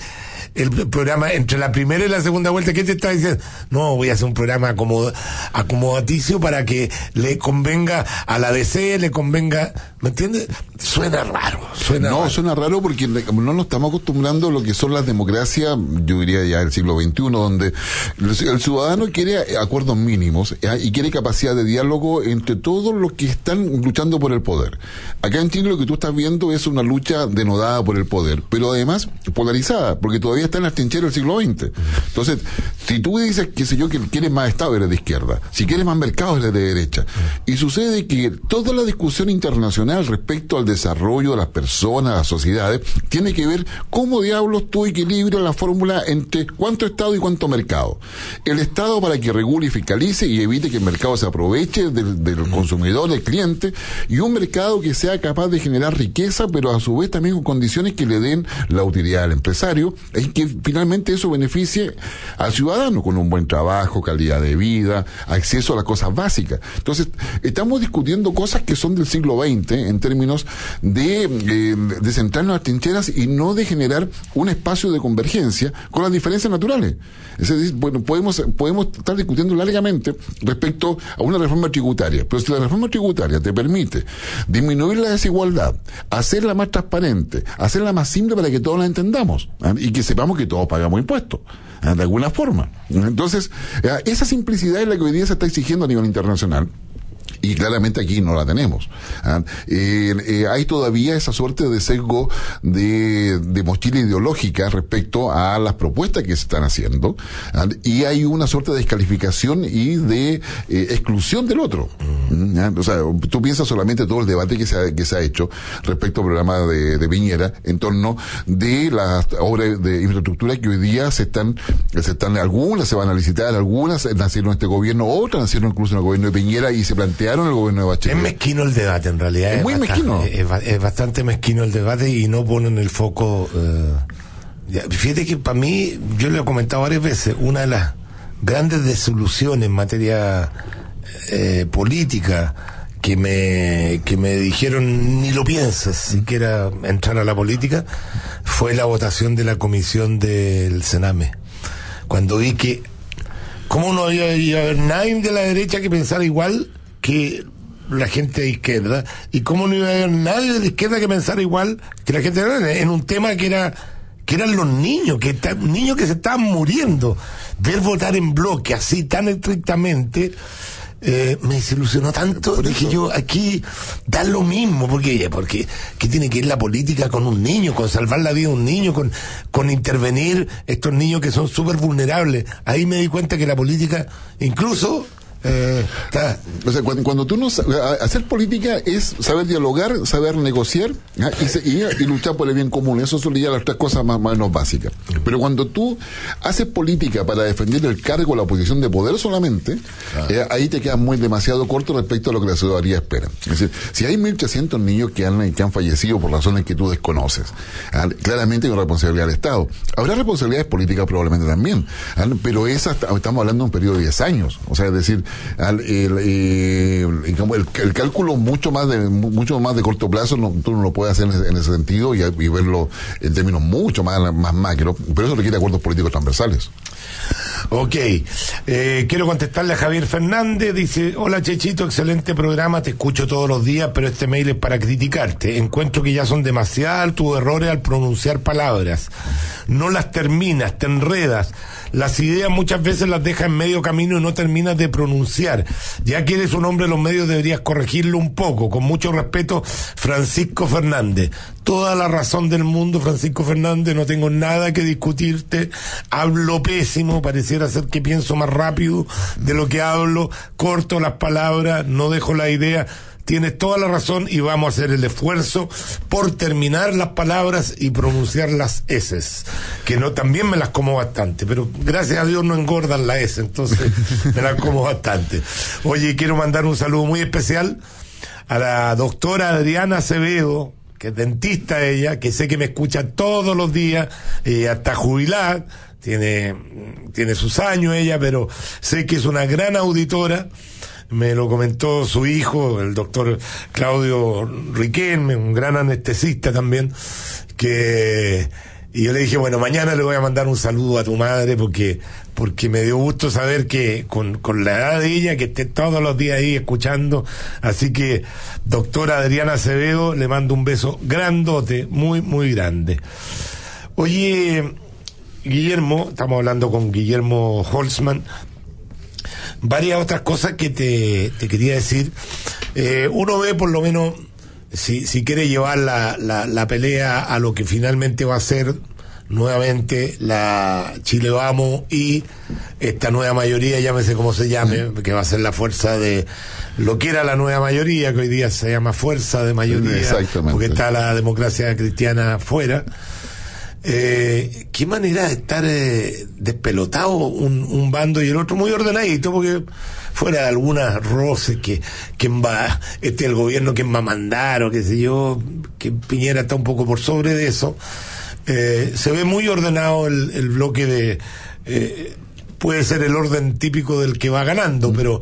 el programa entre la primera y la segunda vuelta, ¿qué te está diciendo? No, voy a hacer un programa acomodo- acomodaticio para que le convenga a la DC, le convenga, ¿me entiendes? Suena raro, suena no, raro. suena raro porque no nos estamos acostumbrando a lo que son las democracias, yo diría ya del siglo XXI, donde el, ciudadano quiere acuerdos mínimos eh, y quiere capacidad de diálogo entre todos los que están luchando por el poder. Acá en Chile lo que tú estás viendo es una lucha denodada por el poder, pero además polarizada, porque todavía está en las trincheras del siglo XX. Entonces, si tú dices, qué sé yo, que quieres más Estado, eres de izquierda. Si quieres más mercado, eres de derecha. Y sucede que toda la discusión internacional respecto al desarrollo de las personas, las sociedades, tiene que ver cómo diablos tú equilibras la fórmula entre cuánto Estado y cuánto mercado. El Estado para que regule y fiscalice y evite que el mercado se aproveche del, del consumidor, del cliente, y un mercado que sea capaz de generar riqueza, pero a su vez también con condiciones que le den la utilidad al empresario, y que finalmente eso beneficie al ciudadano con un buen trabajo, calidad de vida, acceso a las cosas básicas. Entonces, estamos discutiendo cosas que son del siglo XX en términos de, eh, de centrarnos en las trincheras y no de generar un espacio de convergencia con las diferencias naturales. Es decir, bueno, podemos, podemos estar discutiendo largamente respecto a una reforma tributaria, pero si la reforma tributaria te permite disminuir la desigualdad, hacerla más transparente, hacerla más simple para que todos la entendamos ¿ah? y que sepamos que todos pagamos impuestos ¿ah? de alguna forma. Entonces, eh, esa simplicidad es la que hoy día se está exigiendo a nivel internacional. Y claramente aquí no la tenemos. ¿ah? Eh, eh, hay todavía esa suerte de sesgo de, de mochila ideológica respecto a las propuestas que se están haciendo. ¿ah? Y hay una suerte de descalificación y de eh, exclusión del otro. ¿ah? O sea, tú piensas solamente todo el debate que se ha, que se ha hecho respecto al programa de, de Piñera en torno de las obras de infraestructura que hoy día se están, se están, algunas se van a licitar, algunas nacieron en este gobierno, otras nacieron incluso en el gobierno de Piñera y se plantearon en el gobierno de Bachelet. Es mezquino el debate, en realidad. Es muy bastante- mezquino. Es, ba- es bastante mezquino el debate y no ponen el foco. eh, fíjate que para mí, yo lo he comentado varias veces, una de las grandes desilusiones en materia eh, política que me, que me dijeron ni lo piensas siquiera entrar a la política fue la votación de la comisión del Sename. Cuando vi que ¿Cómo no iba, iba a haber nadie de la derecha que pensara igual que la gente de izquierda? ¿Y cómo no iba a haber nadie de la izquierda que pensara igual que la gente de la derecha? En un tema que era que eran los niños, que niños que se estaban muriendo. Ver votar en bloque así tan estrictamente eh, me desilusionó tanto. Dije yo, aquí da lo mismo, porque porque ¿qué tiene que ir la política con un niño, con salvar la vida de un niño, con, con intervenir estos niños que son súper vulnerables? Ahí me di cuenta que la política, incluso Eh, está- O sea, cuando, cuando tú no hacer política es saber dialogar, saber negociar ¿ah? y, se- y- y luchar por el bien común. Eso son ya las tres cosas más, menos básicas. Pero cuando tú haces política para defender el cargo o la posición de poder solamente, eh, ahí te quedas muy demasiado corto respecto a lo que la ciudadanía espera. Es decir, si hay 1.300 niños que han, que han fallecido por razones que tú desconoces, ¿ah? claramente hay una responsabilidad del Estado. Habrá responsabilidades políticas probablemente también, ¿ah? pero esa está- estamos hablando de un periodo de 10 años. O sea, es decir, el, el- cálculo mucho más de mu- mucho más de corto plazo no, tú no lo puedes hacer en ese, en ese sentido y, y verlo en términos mucho más, más macro, pero eso requiere acuerdos políticos transversales. Ok, eh, quiero contestarle a Javier Fernández, dice, hola Chechito, excelente programa, te escucho todos los días, pero este mail es para criticarte. Encuentro que ya son demasiados tus errores al pronunciar palabras. No las terminas, te enredas. Las ideas muchas veces las dejas en medio camino y no terminas de pronunciar. Ya que eres un hombre de los medios deberías corregirlo un poco. Con mucho respeto, Francisco Fernández. Toda la razón del mundo, Francisco Fernández, no tengo nada que discutirte. Hablo pésimo, pareciera ser que pienso más rápido de lo que hablo, corto las palabras, no dejo la idea. Tienes toda la razón y vamos a hacer el esfuerzo por terminar las palabras y pronunciar las S, que no también me las como bastante, pero gracias a Dios no engordan la S, entonces me las como bastante. Oye, quiero mandar un saludo muy especial a la doctora Adriana Acevedo, que es dentista ella, que sé que me escucha todos los días, eh, hasta jubilada, tiene, tiene sus años ella, pero sé que es una gran auditora. Me lo comentó su hijo, el doctor Claudio Riquelme, un gran anestesista también, que, y yo le dije, bueno, mañana le voy a mandar un saludo a tu madre porque, porque me dio gusto saber que con, con la edad de ella, que esté todos los días ahí escuchando. Así que, doctora Adriana Acevedo, le mando un beso grandote, muy, muy grande. Oye, Guillermo, estamos hablando con Guillermo Holzman, varias otras cosas que te, te quería decir. Eh, uno ve por lo menos, si, si quiere llevar la, la, la pelea a lo que finalmente va a ser nuevamente la Chile Vamos y esta nueva mayoría, llámese como se llame, que va a ser la fuerza de lo que era la nueva mayoría, que hoy día se llama fuerza de mayoría, porque está la democracia cristiana afuera. Eh, qué manera de estar eh, despelotado un, un bando y el otro muy ordenadito, porque fuera de algunas roces que quién va, este el gobierno quién va a mandar o qué sé yo, que Piñera está un poco por sobre de eso. Eh, se ve muy ordenado el, el bloque de eh, puede ser el orden típico del que va ganando, pero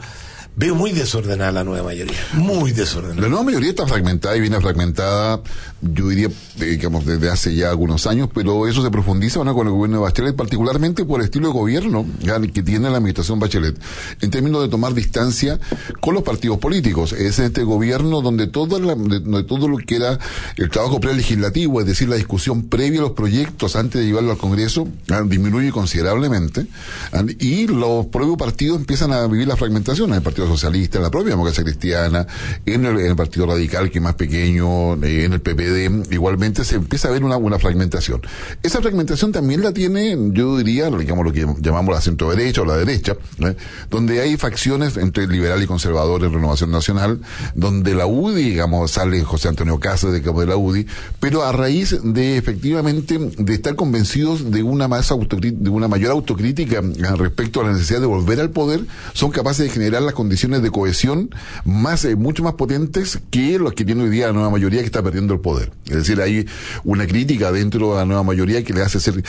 veo muy desordenada la nueva mayoría, muy desordenada. La nueva mayoría está fragmentada y viene fragmentada, yo diría, eh, digamos, desde hace ya algunos años, pero eso se profundiza ahora con el gobierno de Bachelet, particularmente por el estilo de gobierno que tiene la administración Bachelet, en términos de tomar distancia con los partidos políticos. Es este gobierno donde todo, la- todo lo que era el trabajo prelegislativo, es decir, la discusión previa a los proyectos antes de llevarlo al Congreso, ah, disminuye considerablemente, ah, y los propios partidos empiezan a vivir la fragmentación en el Partido Socialista, en la propia democracia cristiana, en el, Partido Radical, que es más pequeño, eh, en el PPD, igualmente se empieza a ver una, una fragmentación. Esa fragmentación también la tiene, yo diría, digamos lo que llamamos la centro derecha o la derecha, donde hay facciones entre liberal y conservador en Renovación Nacional, donde la UDI, digamos, sale José Antonio Casas de cabo de la UDI, pero a raíz de efectivamente de estar convencidos de una más de una mayor autocrítica eh, respecto a la necesidad de volver al poder, son capaces de generar las condiciones de cohesión más eh, mucho más potentes que los que tiene hoy día la nueva mayoría que está perdiendo el poder. Es decir, hay una crítica dentro de la nueva mayoría que le hace ser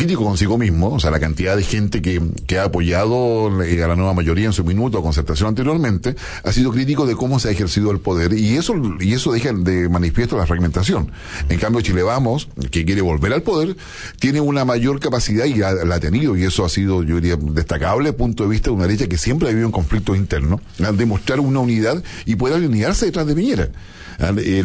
crítico consigo mismo, o sea, la cantidad de gente que, que ha apoyado eh, a la nueva mayoría en su minuto o concertación anteriormente, ha sido crítico de cómo se ha ejercido el poder y eso y eso deja de manifiesto la fragmentación. En cambio, Chile Vamos, que quiere volver al poder, tiene una mayor capacidad y la, la ha tenido, y eso ha sido, yo diría, destacable desde el punto de vista de una derecha que siempre ha vivido en conflictos internos, al demostrar una unidad y poder alinearse detrás de Piñera. Eh,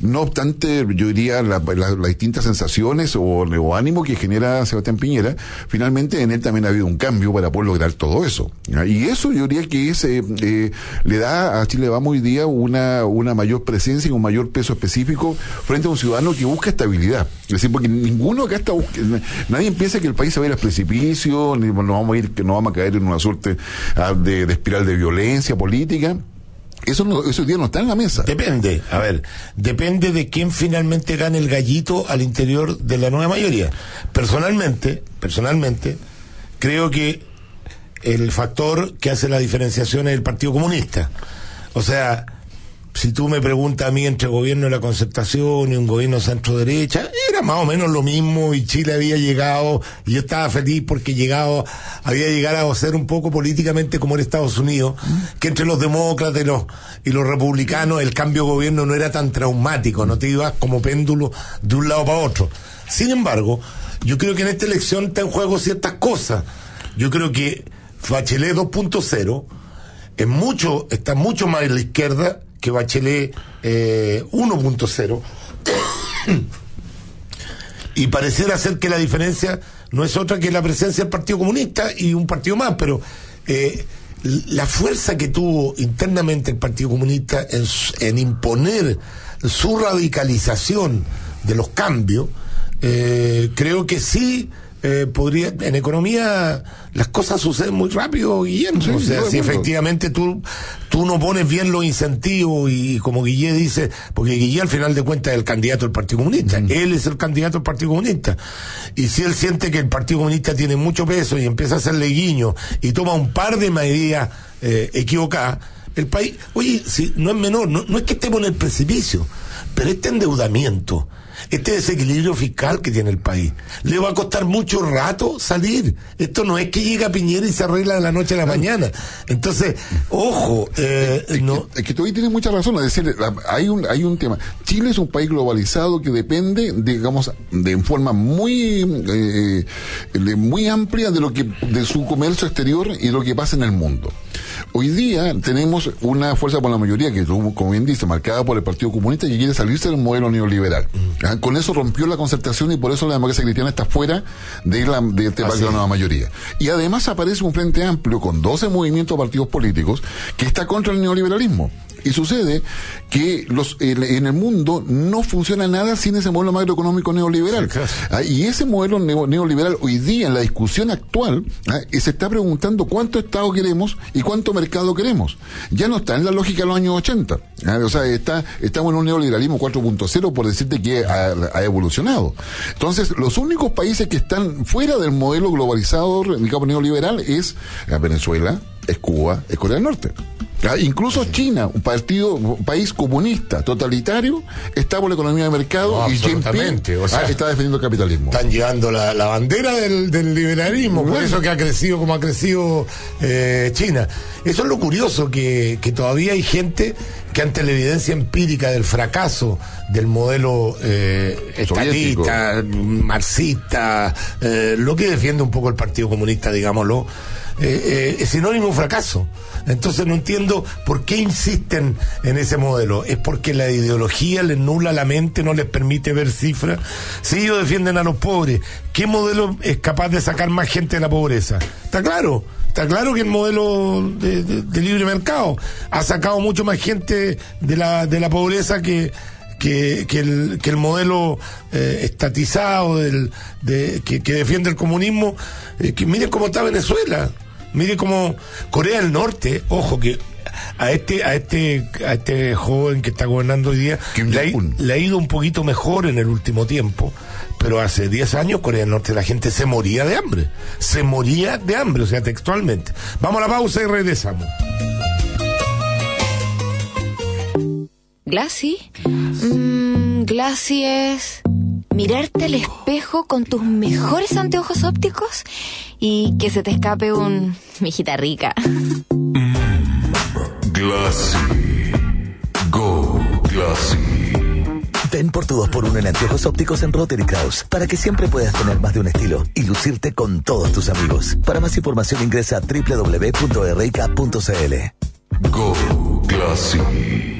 no obstante, yo diría la- la- las distintas sensaciones o, ánimo que genera Sebastián Piñera, finalmente en él también ha habido un cambio para poder lograr todo eso. Y eso yo diría que eh, eh, le da a Chile Vamos hoy día una, una mayor presencia y un mayor peso específico frente a un ciudadano que busca estabilidad. Es decir, porque ninguno acá está buscando, nadie piensa que el país se va a ir al precipicio, ni nos vamos a ir, que nos vamos a caer en una suerte ah, de, de espiral de violencia política. Eso, no, día no está en la mesa. Depende, a ver, depende de quién finalmente gane el gallito al interior de la nueva mayoría. Personalmente, personalmente, creo que el factor que hace la diferenciación es el Partido Comunista. O sea, si tú me preguntas a mí entre gobierno de la concertación y un gobierno centro derecha, era más o menos lo mismo y Chile había llegado, y yo estaba feliz porque llegado, había llegado a ser un poco políticamente como en Estados Unidos, que entre los demócratas y los, y los republicanos el cambio de gobierno no era tan traumático, no te ibas como péndulo de un lado para otro. Sin embargo, yo creo que en esta elección está en juego ciertas cosas. Yo creo que Bachelet 2.0 es mucho, está mucho más en la izquierda que Bachelet eh, 1.0. y pareciera ser que la diferencia no es otra que la presencia del Partido Comunista y un partido más, pero eh, la fuerza que tuvo internamente el Partido Comunista en imponer su radicalización de los cambios, eh, creo que sí eh, podría, en economía las cosas suceden muy rápido, Guillermo. Sí, o sea, si efectivamente tú, tú no pones bien los incentivos y como Guille dice, porque Guille al final de cuentas es el candidato del Partido Comunista, él es el candidato del Partido Comunista. Y si él siente que el Partido Comunista tiene mucho peso y empieza a hacerle guiño y toma un par de medidas eh, equivocadas, el país, oye, si no es menor, no, no es que estemos en el precipicio, pero este endeudamiento, este desequilibrio fiscal que tiene el país, le va a costar mucho rato salir. Esto no es que llega Piñera y se arregla de la noche a la mañana. Entonces, ojo, eh, no. Es que tú ahí tienes mucha razón, es decir, hay un, hay un tema. Chile es un país globalizado que depende, digamos, de forma muy, eh, de- muy amplia de lo que, de su comercio exterior y lo que pasa en el mundo. Hoy día tenemos una fuerza por la mayoría que, como bien dice, marcada por el Partido Comunista que quiere salirse del modelo neoliberal. Ah, Con eso rompió la concertación y por eso la democracia cristiana está fuera de, la, de este de la nueva mayoría. Y además aparece un frente amplio con 12 movimientos partidos políticos que está contra el neoliberalismo. Y sucede que los, en el mundo no funciona nada sin ese modelo macroeconómico neoliberal. Ah, y ese modelo neo- neoliberal hoy día, en la discusión actual, ah, se está preguntando cuánto Estado queremos y cuánto mercado queremos. Ya no está en la lógica de los años 80. Ah, o sea, está, estamos en un neoliberalismo 4.0 por decirte que ha, ha evolucionado. Entonces, los únicos países que están fuera del modelo globalizado, digamos, neoliberal, es Venezuela, es Cuba, es Corea del Norte. Ah, Incluso China, un partido, un país comunista, totalitario, está por la economía de mercado No, y Jinping o sea, ah, está defendiendo el capitalismo. Están llevando la, la bandera del, del liberalismo, por eso que ha crecido como ha crecido eh, China. Eso es lo curioso, que, que todavía hay gente que ante la evidencia empírica del fracaso del modelo eh, estatista, marxista, eh, lo que defiende un poco el Partido Comunista, digámoslo, eh, eh, es sinónimo de fracaso. Entonces no entiendo por qué insisten en ese modelo. ¿Es porque la ideología les nula la mente, no les permite ver cifras? Si ellos defienden a los pobres, ¿qué modelo es capaz de sacar más gente de la pobreza? Está claro. Está claro que el modelo de, libre mercado ha sacado mucho más gente de la, de la pobreza que, que, el, que el modelo eh, estatizado del, de, que, que defiende el comunismo. Eh, que miren cómo está Venezuela. Mire cómo Corea del Norte, ojo que a este, a este, a este joven que está gobernando hoy día le ha, le ha ido un poquito mejor en el último tiempo, pero hace 10 años Corea del Norte la gente se moría de hambre, se moría de hambre, o sea, textualmente. Vamos a la pausa y regresamos. Glassy. Mm, Glassy es mirarte al espejo con tus mejores anteojos ópticos y que se te escape un mijita rica. Glassy. Go Glassy. Ven por tu 2x1 en anteojos ópticos en Rotary Kraus para que siempre puedas tener más de un estilo y lucirte con todos tus amigos. Para más información ingresa a www.rk.cl. Go Glassy.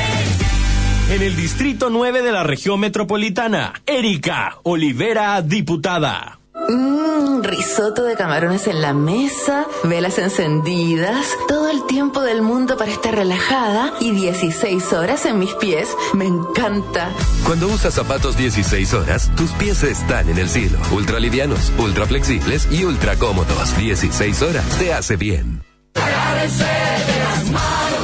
En el Distrito 9 de la región metropolitana, Erika Olivera, diputada. Mmm, risotto de camarones en la mesa, velas encendidas, todo el tiempo del mundo para estar relajada y 16 horas en mis pies. Me encanta. Cuando usas zapatos 16 horas, tus pies están en el cielo. Ultra livianos, ultra flexibles y ultra cómodos. 16 horas te hace bien.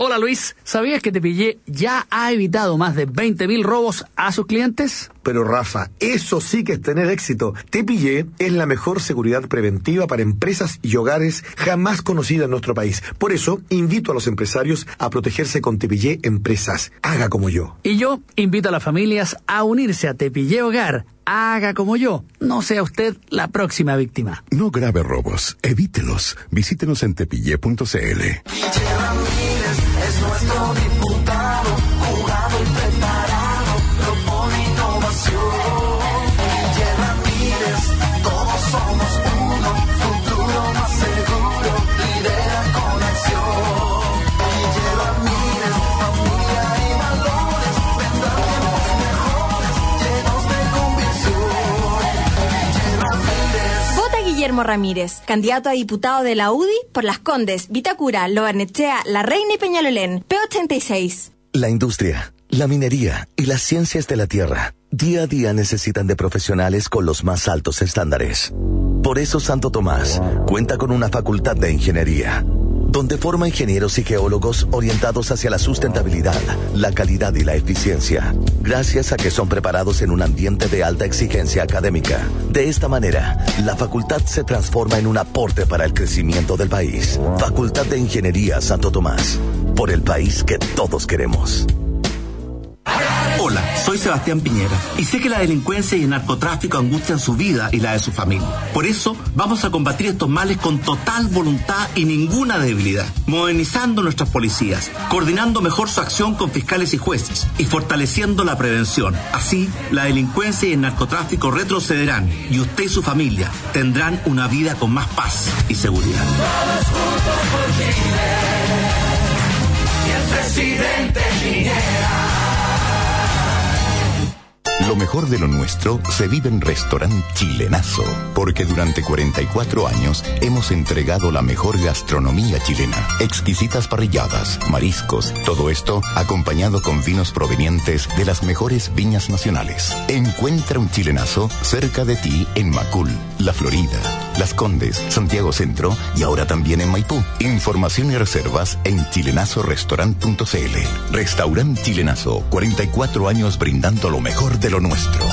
Hola Luis, ¿sabías que Tepillé ya ha evitado más de 20.000 robos a sus clientes? Pero Rafa, eso sí que es tener éxito. Tepillé es la mejor seguridad preventiva para empresas y hogares jamás conocida en nuestro país. Por eso, invito a los empresarios a protegerse con Tepillé Empresas. Haga como yo. Y yo invito a las familias a unirse a Tepillé Hogar. Haga como yo. No sea usted la próxima víctima. No grave robos. Evítelos. Visítenos en tepille.cl. Ramírez, candidato a diputado de la UDI por Las Condes, Vitacura, Lobarnechea, La Reina y Peñalolén, P86. La industria, la minería y las ciencias de la tierra día a día necesitan de profesionales con los más altos estándares. Por eso Santo Tomás cuenta con una facultad de ingeniería, donde forma ingenieros y geólogos orientados hacia la sustentabilidad, la calidad y la eficiencia, gracias a que son preparados en un ambiente de alta exigencia académica. De esta manera, la facultad se transforma en un aporte para el crecimiento del país. Facultad de Ingeniería Santo Tomás, por el país que todos queremos. Hola, soy Sebastián Piñera y sé que la delincuencia y el narcotráfico angustian su vida y la de su familia. Por eso vamos a combatir estos males con total voluntad y ninguna debilidad, modernizando nuestras policías, coordinando mejor su acción con fiscales y jueces y fortaleciendo la prevención. Así, la delincuencia y el narcotráfico retrocederán y usted y su familia tendrán una vida con más paz y seguridad. Todos juntos por Chile. Y el presidente. Lo mejor de lo nuestro se vive en Restaurant Chilenazo, porque durante 44 años hemos entregado la mejor gastronomía chilena. Exquisitas parrilladas, mariscos, todo esto acompañado con vinos provenientes de las mejores viñas nacionales. Encuentra un chilenazo cerca de ti en Macul, La Florida, Las Condes, Santiago Centro y ahora también en Maipú. Información y reservas en chilenazorestaurant.cl. Restaurant Chilenazo, 44 años brindando lo mejor de lo nuestro.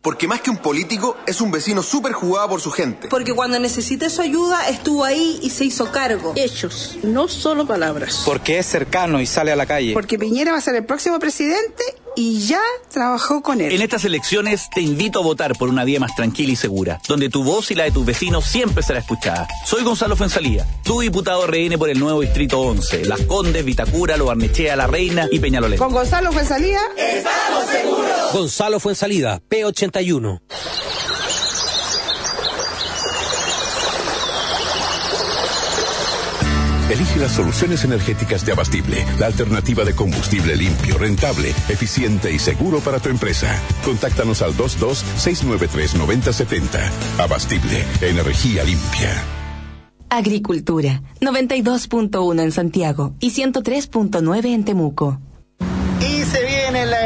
Porque más que un político, es un vecino súper jugado por su gente. Porque cuando necesité su ayuda, estuvo ahí y se hizo cargo. Hechos, no solo palabras. Porque es cercano y sale a la calle. Porque Piñera va a ser el próximo presidente y ya trabajó con él. En estas elecciones te invito a votar por una vía más tranquila y segura, donde tu voz y la de tus vecinos siempre será escuchada. Soy Gonzalo Fuensalía, tu diputado RN por el nuevo Distrito 11, Las Condes, Vitacura, Lo Barnechea, La Reina y Peñalolén. Con Gonzalo fue salida. ¡Estamos seguros! Gonzalo Fuensalida, P81. Elige las soluciones energéticas de Abastible, la alternativa de combustible limpio, rentable, eficiente y seguro para tu empresa. Contáctanos al 22-693-9070. Abastible, energía limpia. Agricultura, 92.1 en Santiago y 103.9 en Temuco. Y se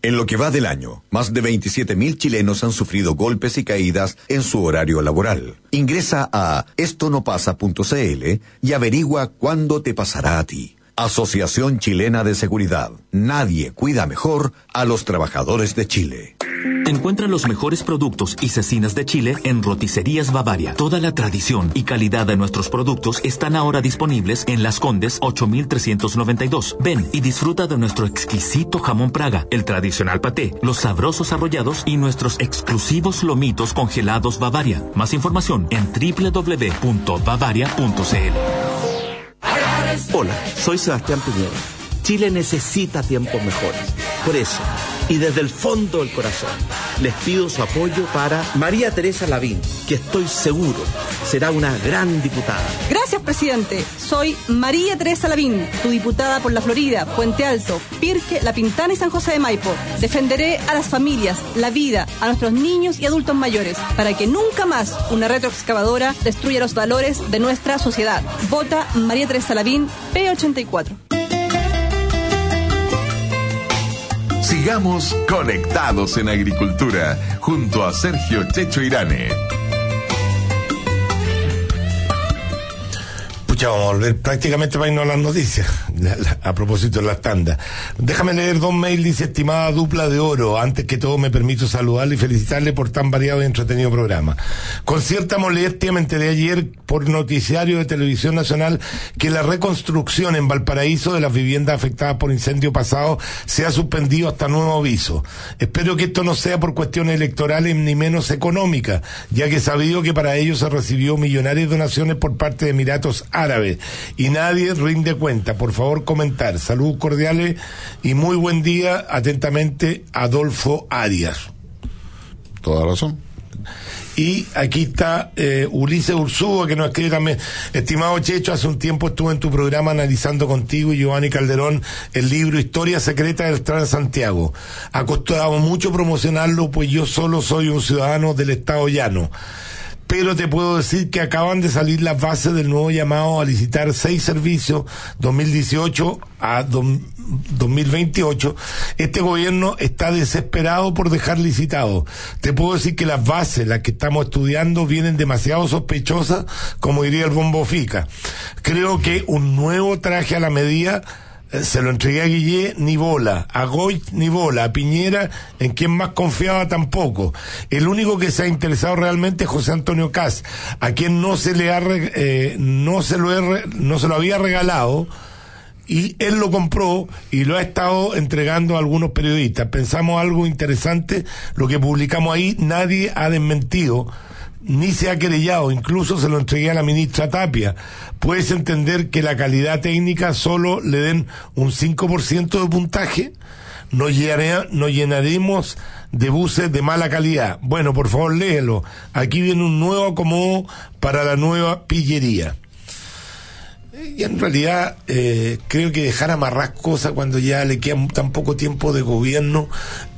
En lo que va del año, más de 27 mil chilenos han sufrido golpes y caídas en su horario laboral. Ingresa a estonopasa.cl y averigua cuándo te pasará a ti. Asociación Chilena de Seguridad. Nadie cuida mejor a los trabajadores de Chile. Encuentra los mejores productos y cecinas de Chile en Roticerías Bavaria. Toda la tradición y calidad de nuestros productos están ahora disponibles en Las Condes 8392. Ven y disfruta de nuestro exquisito jamón Praga, el tradicional paté, los sabrosos arrollados y nuestros exclusivos lomitos congelados Bavaria. Más información en www.bavaria.cl. Hola, soy Sebastián Piñera. Chile necesita tiempos mejores. Por eso, y desde el fondo del corazón, les pido su apoyo para María Teresa Lavín, que estoy seguro será una gran diputada. Gracias, presidente. Soy María Teresa Lavín, tu diputada por la Florida, Puente Alto, Pirque, La Pintana y San José de Maipo. Defenderé a las familias, la vida, a nuestros niños y adultos mayores, para que nunca más una retroexcavadora destruya los valores de nuestra sociedad. Vota María Teresa Lavín, P84. Sigamos conectados en agricultura junto a Sergio Checho Irane. Volver prácticamente para irnos a las noticias, a propósito de las tandas. Déjame leer dos mails, dice estimada dupla de oro. Antes que todo me permito saludarle y felicitarle por tan variado y entretenido programa. Con cierta molestia me enteré ayer por noticiario de Televisión Nacional que la reconstrucción en Valparaíso de las viviendas afectadas por incendio pasado se ha suspendido hasta nuevo aviso. Espero que esto no sea por cuestiones electorales ni menos económicas, ya que sabido que para ello se recibió millonarias donaciones por parte de Emiratos Árabes y nadie rinde cuenta. Por favor, comentar. Saludos cordiales y muy buen día. Atentamente, Adolfo Arias. Toda razón. Y aquí está eh, Ulises Ursúa, que nos escribe también. Estimado Checho, hace un tiempo estuve en tu programa analizando contigo y Giovanni Calderón el libro Historia Secreta del Estrada de Santiago. Ha costado mucho promocionarlo, pues yo solo soy un ciudadano del Estado llano pero te puedo decir que acaban de salir las bases del nuevo llamado a licitar seis servicios 2018 a 2028. Este gobierno está desesperado por dejar licitado. Te puedo decir que las bases, las que estamos estudiando, vienen demasiado sospechosas, como diría el bombo Fica. Creo que un nuevo traje a la medida se lo entregué a Guillé, ni bola, a Goy, ni bola, a Piñera, en quien más confiaba tampoco. El único que se ha interesado realmente es José Antonio Cas, a quien no se le ha, eh, no se lo he, no se lo había regalado, y él lo compró y lo ha estado entregando a algunos periodistas. Pensamos algo interesante, lo que publicamos ahí, nadie ha desmentido ni se ha querellado, incluso se lo entregué a la ministra Tapia. Puedes entender que la calidad técnica solo le den un 5% de puntaje, nos, llenaremos de buses de mala calidad. Bueno, por favor, léelo. Aquí viene un nuevo acomodo para la nueva pillería. Y en realidad eh, creo que dejar amarrar cosas cuando ya le queda tan poco tiempo de gobierno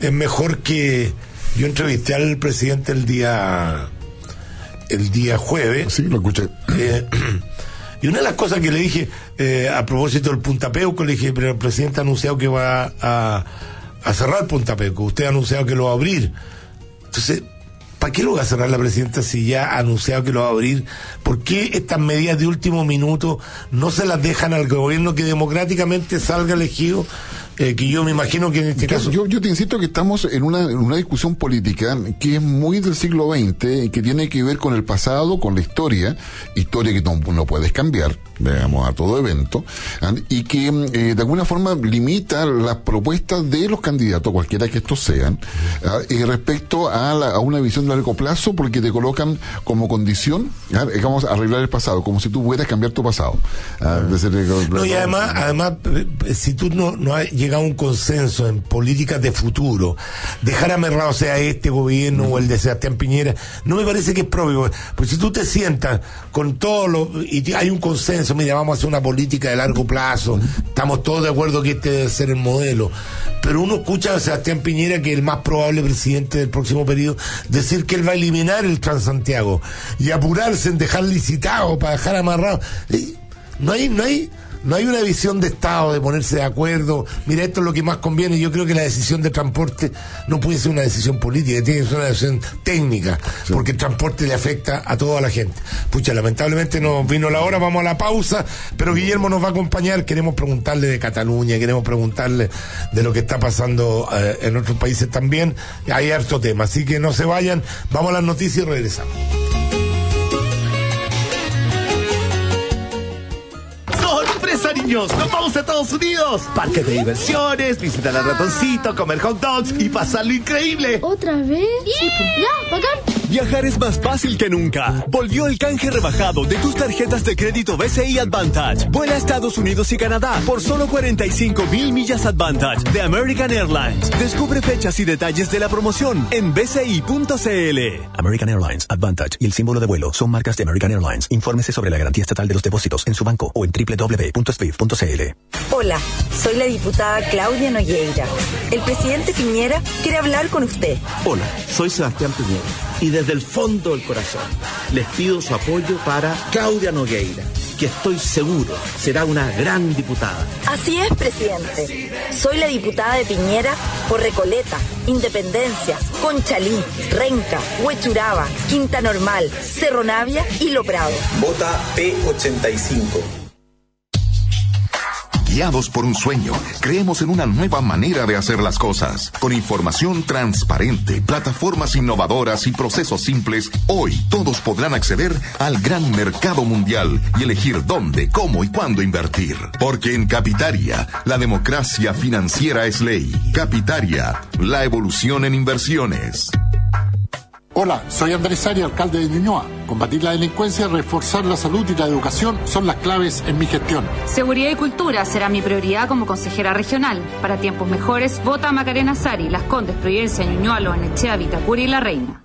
es mejor que yo entrevisté al presidente el día el día jueves. Sí, lo escuché. Eh, y una de las cosas que le dije, eh, a propósito del Punta Peuco, le dije, pero el presidente ha anunciado que va a, a cerrar Punta Peuco, usted ha anunciado que lo va a abrir. Entonces, ¿para qué lo va a cerrar la presidenta si ya ha anunciado que lo va a abrir? ¿Por qué estas medidas de último minuto no se las dejan al gobierno que democráticamente salga elegido? Eh, que yo me imagino que en este caso... Yo, yo te insisto que estamos en una, en una discusión política que es muy del siglo XX y que tiene que ver con el pasado, con la historia, historia que no, no puedes cambiar, digamos, a todo evento, y que eh, de alguna forma limita las propuestas de los candidatos, cualquiera que estos sean, eh, respecto a, la, a, una visión de largo plazo, porque te colocan como condición, vamos a arreglar el pasado, como si tú pudieras cambiar tu pasado. no, y además, además, si tú no, no has llegado a un consenso en políticas de futuro, dejar amarrado sea este gobierno o el de Sebastián Piñera, no me parece que es propio. Pues si tú te sientas con todo lo, y hay un consenso, mira, vamos a hacer una política de largo plazo, estamos todos de acuerdo que este debe ser el modelo, pero uno escucha a Sebastián Piñera, que es el más probable presidente del próximo periodo, decir que él va a eliminar el Transantiago y apurarse en dejar licitado para dejar amarrado. No hay, no hay, no hay una visión de Estado de ponerse de acuerdo. Mira, esto es lo que más conviene. Yo creo que la decisión de transporte no puede ser una decisión política, tiene que ser una decisión técnica, porque el transporte le afecta a toda la gente. Pucha, lamentablemente nos vino la hora, vamos a la pausa, pero Guillermo nos va a acompañar. Queremos preguntarle de Cataluña, queremos preguntarle de lo que está pasando eh, en otros países también. Hay harto tema, así que no se vayan. Vamos a las noticias y regresamos. ¡Sorpresa, niños! ¡Nos vamos a Estados Unidos! Parque de diversiones, visitar al ratoncito, comer hot dogs y pasarlo increíble. ¿Otra vez? Sí, ya, bacán. Viajar es más fácil que nunca. Volvió el canje rebajado de tus tarjetas de crédito BCI Advantage. Vuela a Estados Unidos y Canadá por solo 45 mil millas Advantage de American Airlines. Descubre fechas y detalles de la promoción en bci.cl. American Airlines, Advantage y el símbolo de vuelo son marcas de American Airlines. Infórmese sobre la garantía estatal de los depósitos en su banco o en www.swift.cl. Hola, soy la diputada Claudia Nogueira. El presidente Piñera quiere hablar con usted. Hola, soy Sebastián Piñera y desde el fondo del corazón les pido su apoyo para Claudia Nogueira, que estoy seguro será una gran diputada. Así es, presidente. Soy la diputada de Piñera por Recoleta, Independencia, Conchalí, Renca, Huechuraba, Quinta Normal, Cerro Navia y Lo Prado. Vota P85. Guiados por un sueño, creemos en una nueva manera de hacer las cosas. Con información transparente, plataformas innovadoras y procesos simples, hoy todos podrán acceder al gran mercado mundial y elegir dónde, cómo y cuándo invertir. Porque en Capitaria, la democracia financiera es ley. Capitaria, la evolución en inversiones. Hola, soy Andrés Ari, alcalde de Ñuñoa. Combatir la delincuencia, reforzar la salud y la educación son las claves en mi gestión. Seguridad y cultura será mi prioridad como consejera regional. Para tiempos mejores, vota a Macarena Sari, Las Condes, Providencia, Ñuñoa, Loanechea, Vitacura y La Reina.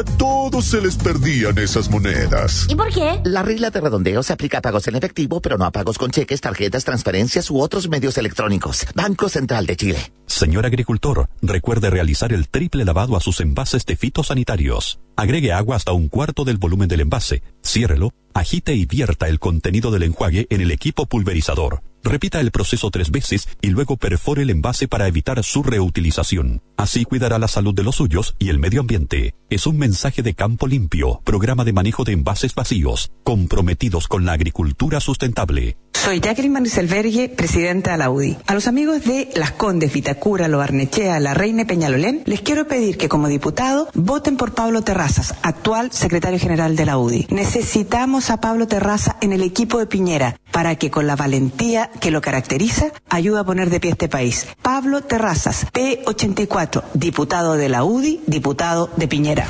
a todos se les perdían esas monedas. ¿Y por qué? La regla de redondeo se aplica a pagos en efectivo, pero no a pagos con cheques, tarjetas, transferencias u otros medios electrónicos. Banco Central de Chile. Señor agricultor, recuerde realizar el triple lavado a sus envases de fitosanitarios. Agregue agua hasta un cuarto del volumen del envase, ciérrelo, agite y vierta el contenido del enjuague en el equipo pulverizador. Repita el proceso tres veces y luego perfore el envase para evitar su reutilización. Así cuidará la salud de los suyos y el medio ambiente. Es un mensaje de Campo Limpio, programa de manejo de envases vacíos, comprometidos con la agricultura sustentable. Soy Jacqueline Maniselvergue, presidenta de la UDI. A los amigos de Las Condes, Vitacura, Lo Barnechea, La Reina Peñalolén, les quiero pedir que como diputado voten por Pablo Terrazas, actual secretario general de la UDI. Necesitamos a Pablo Terraza en el equipo de Piñera para que con la valentía que lo caracteriza ayude a poner de pie este país. Pablo Terrazas, P84, diputado de la UDI, diputado de Piñera.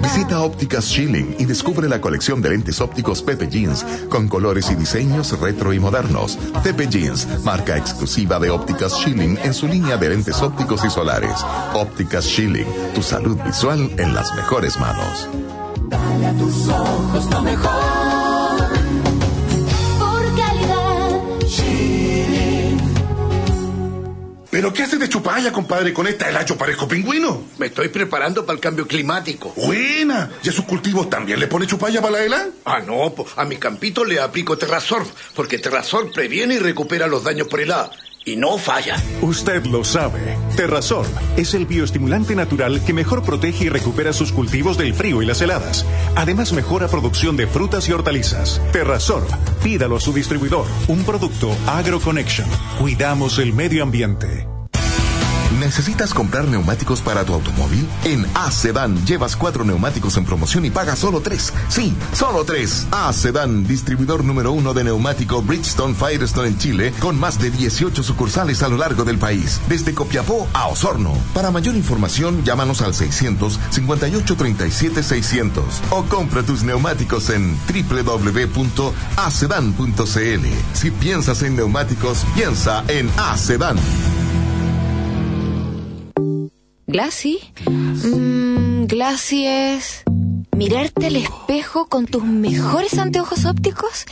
Visita Ópticas Schilling y descubre la colección de lentes ópticos Pepe Jeans con colores y diseños retro y modernos. Pepe Jeans, marca exclusiva de Ópticas Schilling en su línea de lentes ópticos y solares. Ópticas Schilling, tu salud visual en las mejores manos. Dale a tus ojos lo mejor. ¿Pero qué haces de chupalla, compadre? Con esta helacho parezco pingüino. Me estoy preparando para el cambio climático. Buena. ¿Y a sus cultivos también le pone chupalla para la hela? Ah, no, a mi campito le aplico Terrasorb, porque Terrasorb previene y recupera los daños por helada. Y no fallan. Usted lo sabe. Terrasol es el bioestimulante natural que mejor protege y recupera sus cultivos del frío y las heladas. Además, mejora producción de frutas y hortalizas. Terrasol, pídalo a su distribuidor. Un producto AgroConnection. Cuidamos el medio ambiente. ¿Necesitas comprar neumáticos para tu automóvil? En A-Sedan llevas cuatro neumáticos en promoción y pagas solo tres. Sí, solo tres. A-Sedan, distribuidor número uno de neumático Bridgestone Firestone en Chile, con más de 18 sucursales a lo largo del país, desde Copiapó a Osorno. Para mayor información, llámanos al 600 58 37 600 o compra tus neumáticos en www.acedan.cl. Si piensas en neumáticos, piensa en A-Sedan. Glassy. Mm, Glassy es mirarte al espejo con tus mejores anteojos ópticos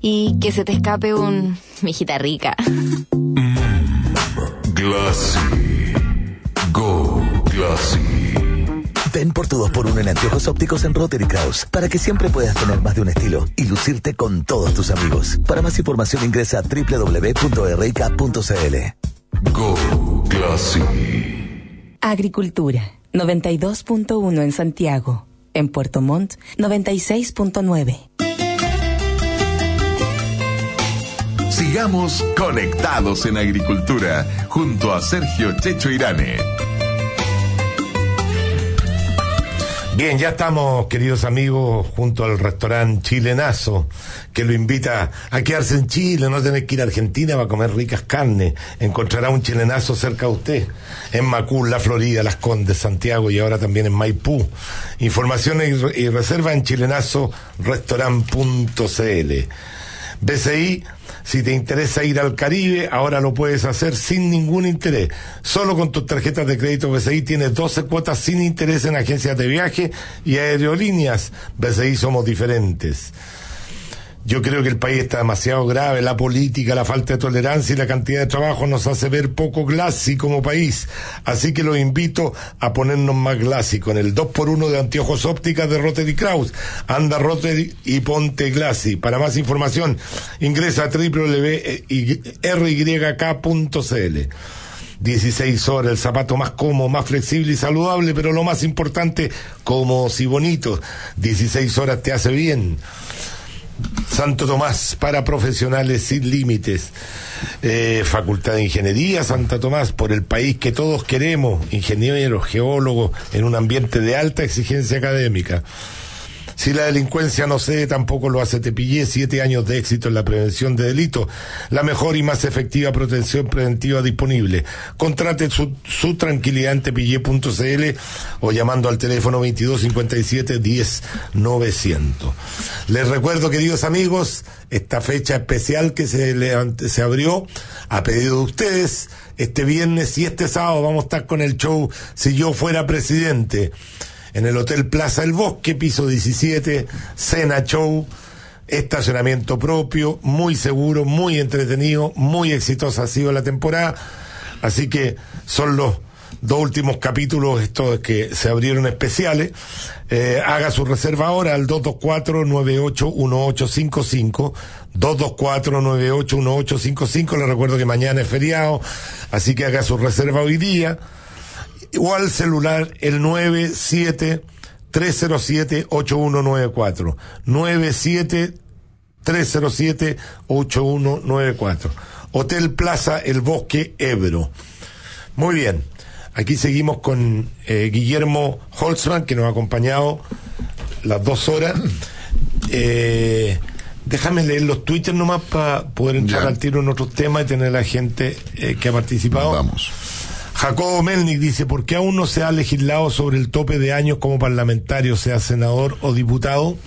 y que se te escape un mijita rica. Glassy. Go Glassy. Ven por tu 2x1 en anteojos ópticos en Rotary Kraus para que siempre puedas tener más de un estilo y lucirte con todos tus amigos. Para más información ingresa a www.rk.cl. Go Glassy. Agricultura, 92.1 en Santiago. En Puerto Montt, 96.9. Sigamos conectados en agricultura junto a Sergio Checho Irane. Bien, ya estamos, queridos amigos, junto al restaurante Chilenazo, que lo invita a quedarse en Chile, no tener que ir a Argentina para comer ricas carnes. Encontrará un chilenazo cerca de usted, en Macul, La Florida, Las Condes, Santiago y ahora también en Maipú. Informaciones y, re- y reserva en chilenazorestaurant.cl. BCI, si te interesa ir al Caribe, ahora lo puedes hacer sin ningún interés. Solo con tus tarjetas de crédito BCI tienes 12 cuotas sin interés en agencias de viaje y aerolíneas. BCI somos diferentes. Yo creo que el país está demasiado grave, la política, la falta de tolerancia y la cantidad de trabajo nos hace ver poco glassy como país. Así que los invito a ponernos más glassy con el 2x1 de anteojos ópticas de Rotary Kraus. Anda Rotary y ponte glassy. Para más información, ingresa a www.ryk.cl. 16 horas, el zapato más cómodo, más flexible y saludable, pero lo más importante, cómodo y bonito. 16 horas te hace bien. Santo Tomás para profesionales sin límites. Eh, Facultad de Ingeniería Santa Tomás, por el país que todos queremos, ingenieros, geólogos, en un ambiente de alta exigencia académica. Si la delincuencia no cede, tampoco lo hace Tepillé. Siete años de éxito en la prevención de delitos. La mejor y más efectiva protección preventiva disponible. Contrate su, tranquilidad en tepillé.cl o llamando al teléfono 2257 10 900. Les recuerdo, queridos amigos, esta fecha especial que se, se abrió a pedido de ustedes. Este viernes y este sábado vamos a estar con el show Si yo fuera presidente en el Hotel Plaza El Bosque, piso 17, cena show, estacionamiento propio, muy seguro, muy entretenido, muy exitosa ha sido la temporada, así que son los dos últimos capítulos estos que se abrieron especiales. Eh, haga su reserva ahora al 224-981855. 224-981855. Le recuerdo que mañana es feriado, así que haga su reserva hoy día o al celular el 97 307 8194 97 307 8194 Hotel Plaza El Bosque Ebro. Muy bien. Aquí seguimos con eh, Guillermo Holtzman que nos ha acompañado las dos horas. Eh, déjame leer los twitters nomás para poder entrar al tiro en otros temas y tener a la gente eh, que ha participado. Vamos Jacobo Melnik dice, ¿por qué aún no se ha legislado sobre el tope de años como parlamentario, sea senador o diputado?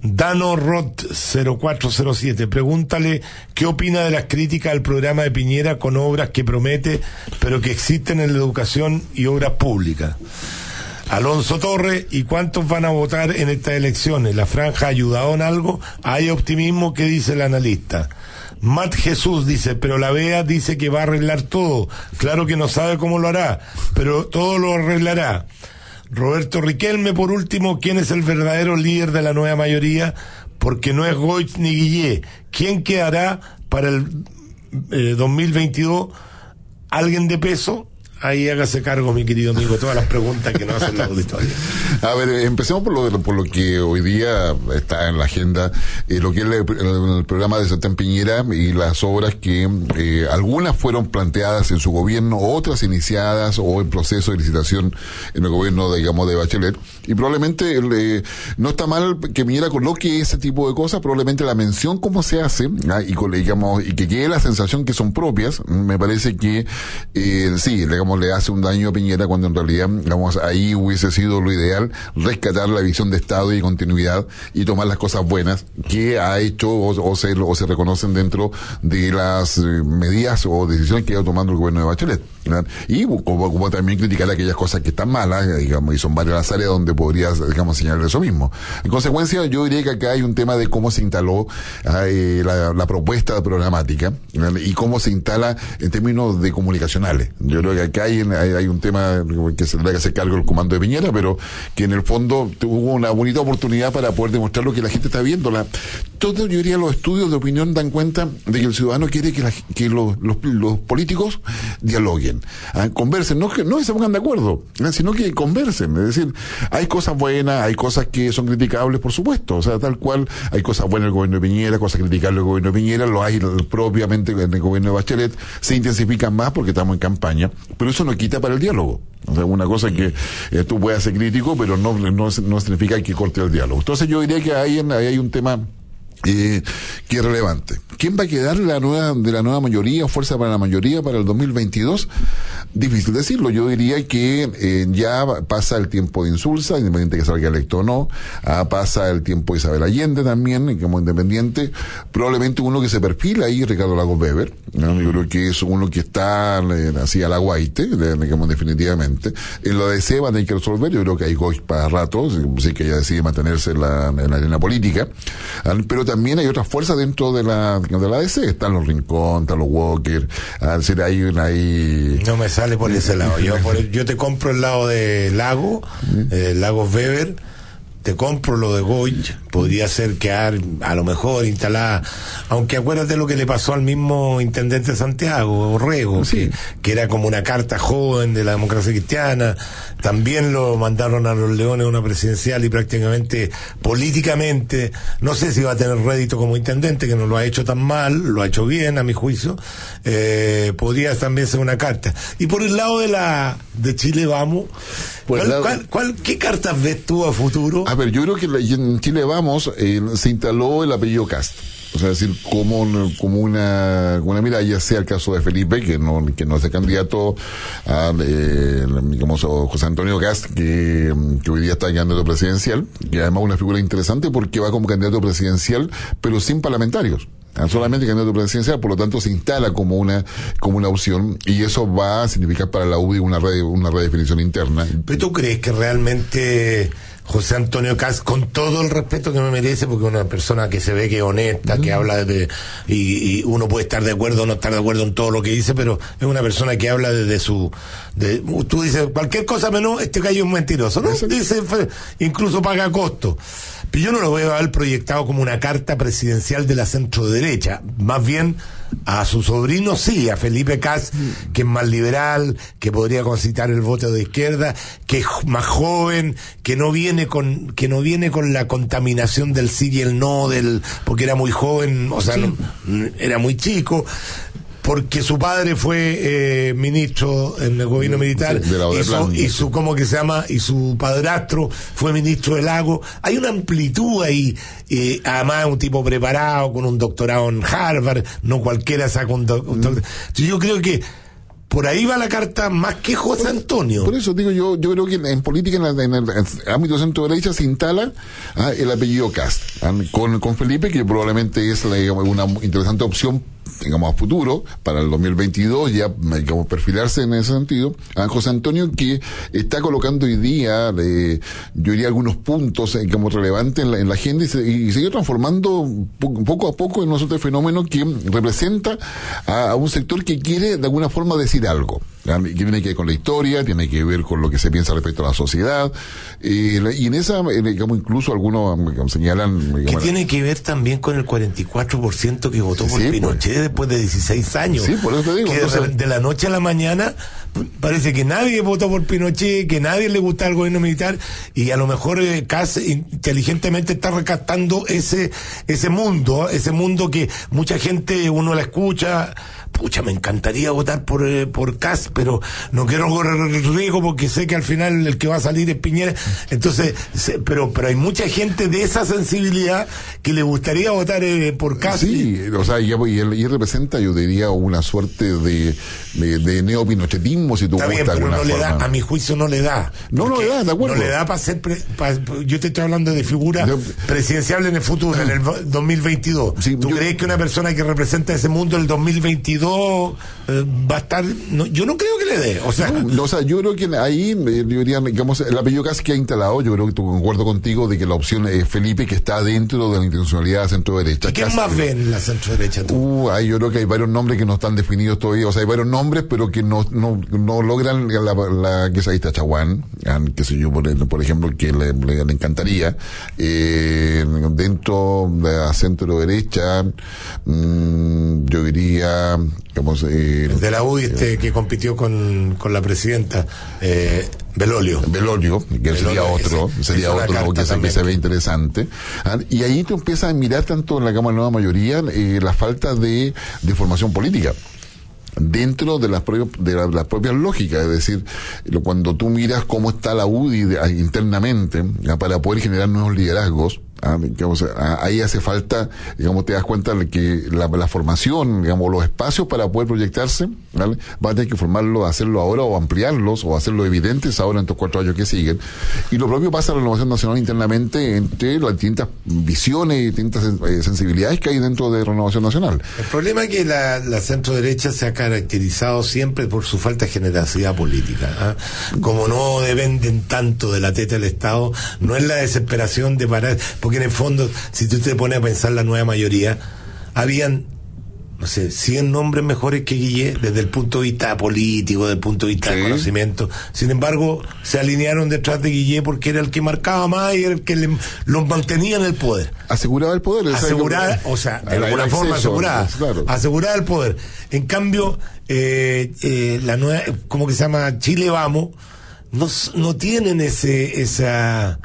Dano Roth 0407, pregúntale qué opina de las críticas al programa de Piñera con obras que promete, pero que existen en la educación y obras públicas. Alonso Torres, ¿y cuántos van a votar en estas elecciones? ¿La franja ha ayudado en algo? ¿Hay optimismo? ¿Qué dice el analista? Matt Jesús dice, pero la BEA dice que va a arreglar todo. Claro que no sabe cómo lo hará, pero todo lo arreglará. Roberto Riquelme, por último, ¿quién es el verdadero líder de la nueva mayoría? Porque no es Goich ni Guillé. ¿Quién quedará para el eh, 2022, alguien de peso, ahí hágase cargo, mi querido amigo, todas las preguntas que nos hacen la auditoría. A ver, empecemos por lo, de, por lo que hoy día está en la agenda, eh, lo que es el, programa de Satán Piñera y las obras que eh, algunas fueron planteadas en su gobierno, otras iniciadas o en proceso de licitación en el gobierno, digamos, de Bachelet. Y probablemente eh, no está mal que Piñera coloque ese tipo de cosas, probablemente la mención cómo se hace ah, y, digamos, y que quede la sensación que son propias, me parece que eh, sí, digamos, le hace un daño a Piñera cuando en realidad, digamos, ahí hubiese sido lo ideal rescatar la visión de Estado y continuidad y tomar las cosas buenas que ha hecho o, se, o se reconocen dentro de las eh, medidas o decisiones que ha ido tomando el gobierno de Bachelet. Y como, también criticar aquellas cosas que están malas, eh, digamos, y son varias las áreas donde podrías, digamos, señalar eso mismo. En consecuencia, yo diría que acá hay un tema de cómo se instaló ah, eh, la, propuesta programática y cómo se instala en términos de comunicacionales. Yo creo que acá hay, hay, un tema que se le que hacer cargo el comando de Piñera, pero que en el fondo hubo una bonita oportunidad para poder demostrar lo que la gente está viendo. La, todo, yo diría, los estudios de opinión dan cuenta de que el ciudadano quiere que, la- que los políticos dialoguen, ah, conversen, no que no se pongan de acuerdo, ah, sino que conversen. Es decir, hay cosas buenas, hay cosas que son criticables, por supuesto. O sea, tal cual, hay cosas buenas en el gobierno de Piñera, cosas criticables el gobierno de Piñera, lo hay propiamente en el gobierno de Bachelet, se intensifican más porque estamos en campaña, pero eso no quita para el diálogo. O sea, una cosa que eh, tú puedes ser crítico, pero no, no, significa que corte el diálogo. Entonces yo diría que ahí, ahí hay un tema eh, que relevante. ¿Quién va a quedar la nueva, de la nueva mayoría fuerza para la mayoría para el 2022? Difícil decirlo. Yo diría que eh, ya pasa el tiempo de Insulza, independiente que salga electo o no. Ah, pasa el tiempo de Isabel Allende también, como independiente. Probablemente uno que se perfila ahí, Ricardo Lagos Weber. Yo creo que es uno que está eh, así a la guaite, de- digamos, definitivamente. En lo de C van a tener que resolver. Yo creo que hay Goy para rato, si que ella decide mantenerse en la, en la arena política. Ah, Pero también hay otras fuerzas dentro de la, de la DC. Están los Rincón, están los Walker. Es decir, hay una ahí. No me sale por ese lado. Yo, por yo te compro el lado de Lago, eh, Lagos Weber, te compro lo de Goich, podría ser quedar a lo mejor instalada, aunque acuérdate lo que le pasó al mismo intendente de Santiago, Orrego, que, que era como una carta joven de la democracia cristiana, también lo mandaron a los Leones a una presidencial y prácticamente políticamente, no sé si va a tener rédito como intendente, que no lo ha hecho tan mal, lo ha hecho bien a mi juicio, eh, podría también ser una carta. Y por el lado de la de Chile vamos, ¿cuál- lado- cuál- cuál- ¿qué cartas ves tú a futuro? A ver, yo creo que la- en Chile Vamos eh, se instaló el apellido Cast. O sea, es decir, como, como una, como una ya sea el caso de Felipe, que no, que no es el candidato a, eh, digamos, o José Antonio Cast, que, que hoy día está candidato presidencial, que además una figura interesante porque va como candidato presidencial, pero sin parlamentarios. Ah, solamente candidato presidencial, por lo tanto se instala como una, como una opción, y eso va a significar para la UDI una, re- una redefinición interna. ¿Pero tú crees que realmente José Antonio Cas, con todo el respeto que me merece, porque es una persona que se ve que es honesta, que habla de, y, y uno puede estar de acuerdo o no estar de acuerdo en todo lo que dice, pero es una persona que habla desde su, de, tú dices cualquier cosa menos, este gallo es un mentiroso, ¿no? Dice, incluso paga costo. Pero yo no lo veo a él proyectado como una carta presidencial de la centro derecha, más bien a su sobrino sí, a Felipe Cas, que es más liberal, que podría concitar el voto de izquierda, que es más joven, que no viene con, que no viene con la contaminación del sí y el no, del, porque era muy joven, o sea, no- era muy chico. Porque su padre fue eh, ministro en el gobierno militar de la y, su, y su, ¿cómo que se llama? Y su padrastro fue ministro del lago. Hay una amplitud ahí, eh, además un tipo preparado con un doctorado en Harvard, no cualquiera saca un doctorado. Yo creo que por ahí va la carta más que José Antonio. Por eso digo yo, yo creo que en, en política, en, la- en el, ámbito centro derecha, se instala ah, el apellido Cast, ah, con, con Felipe, que probablemente es la, una interesante opción, digamos, a futuro, para el 2022, ya, digamos, perfilarse en ese sentido. A José Antonio, que está colocando hoy día, yo diría, algunos puntos, eh, como relevantes en la, en la agenda y, se, y sigue transformando po- poco a poco en nosotros fenómeno que representa a un sector que quiere, de alguna forma, decir algo. Que tiene que ver con la historia, tiene que ver con lo que se piensa respecto a la sociedad, eh, y en esa, digamos, incluso algunos digamos, señalan... Que tiene que ver también con el 44% que votó por Sí, pues. Pinochet después de 16 años. Sí, por eso te digo, Que de- entonces- de la noche a la mañana parece que nadie votó por Pinochet, que nadie le gusta el gobierno militar y a lo mejor eh, inteligentemente está recatando ese ese mundo, ese mundo que mucha gente uno la escucha. Pucha, me encantaría votar por, eh, por Kass, pero no quiero correr riesgo porque sé que al final el que va a salir es Piñera. Entonces, se- pero, pero hay mucha gente de esa sensibilidad que le gustaría votar eh, por Kass. Sí, o sea, y, y él, y él representa, yo diría, una suerte de, de, de neopinochetismo, si tú Está bien, pero no le da, a mi juicio no le da. No, no le da, de acuerdo. No le da para ser, pre- yo te estoy hablando de figura presidenciable en el futuro, en el vo- 2022. ¿Tú crees que una persona que representa ese mundo en el 2022 eh, va a estar? no, yo no creo que le dé. O sea, No, o sea, yo creo que ahí, eh, yo diría, digamos, el apellido Cas que ha instalado, yo creo que tú concuerdo contigo de que la opción es Felipe, que está dentro de la intencionalidad centro-derecha. ¿quién Cas- más ven la centro derecha tú? Uh, ahí yo creo que hay varios nombres que no están definidos todavía, o sea, hay varios nombres, pero que no, no, no logran la, la que está Chaguán, ah, que sé yo, por, por ejemplo, que le, le- le encantaría, eh, dentro de la centro derecha, mm, yo diría, eh, El de la UDI este que compitió con, con la presidenta, eh, Belolio. Belolio, que sería otro, ese- sería otro que se, que se ve interesante. Ah, Y ahí tú empiezas a mirar tanto en la Cámara de Nueva Mayoría eh, la falta de, de formación política dentro de las, de la- las propias lógicas, es decir, cuando tú miras cómo está la UDI ah, internamente ah, para poder generar nuevos liderazgos, ah, ah, ahí hace falta, digamos, te das cuenta de que la, formación, digamos, los espacios para poder proyectarse, ¿vale? va a tener que formarlo, hacerlo ahora o ampliarlos o hacerlo evidentes ahora en estos cuatro años que siguen. Y lo propio pasa en la renovación nacional internamente entre las distintas visiones y distintas eh, sensibilidades que hay dentro de renovación nacional. El problema es que la, la centro derecha se ha caracterizado siempre por su falta de generosidad política. ¿ah? Como no dependen tanto de la teta del Estado, no es la desesperación de parar, porque en el fondo, si tú te pones a pensar la nueva mayoría, habían no sé, 100 nombres mejores que Guille desde el punto de vista político, desde el punto de vista de conocimiento. Sin embargo, se alinearon detrás de Guille porque era el que marcaba más y era el que le- los mantenía en el poder. Aseguraba el poder. Asegurar, o sea, de alguna forma claro. Asegurar el poder. En cambio, eh, eh, la nueva, ¿cómo que se llama? Chile Vamos, no, no tienen ese, esa,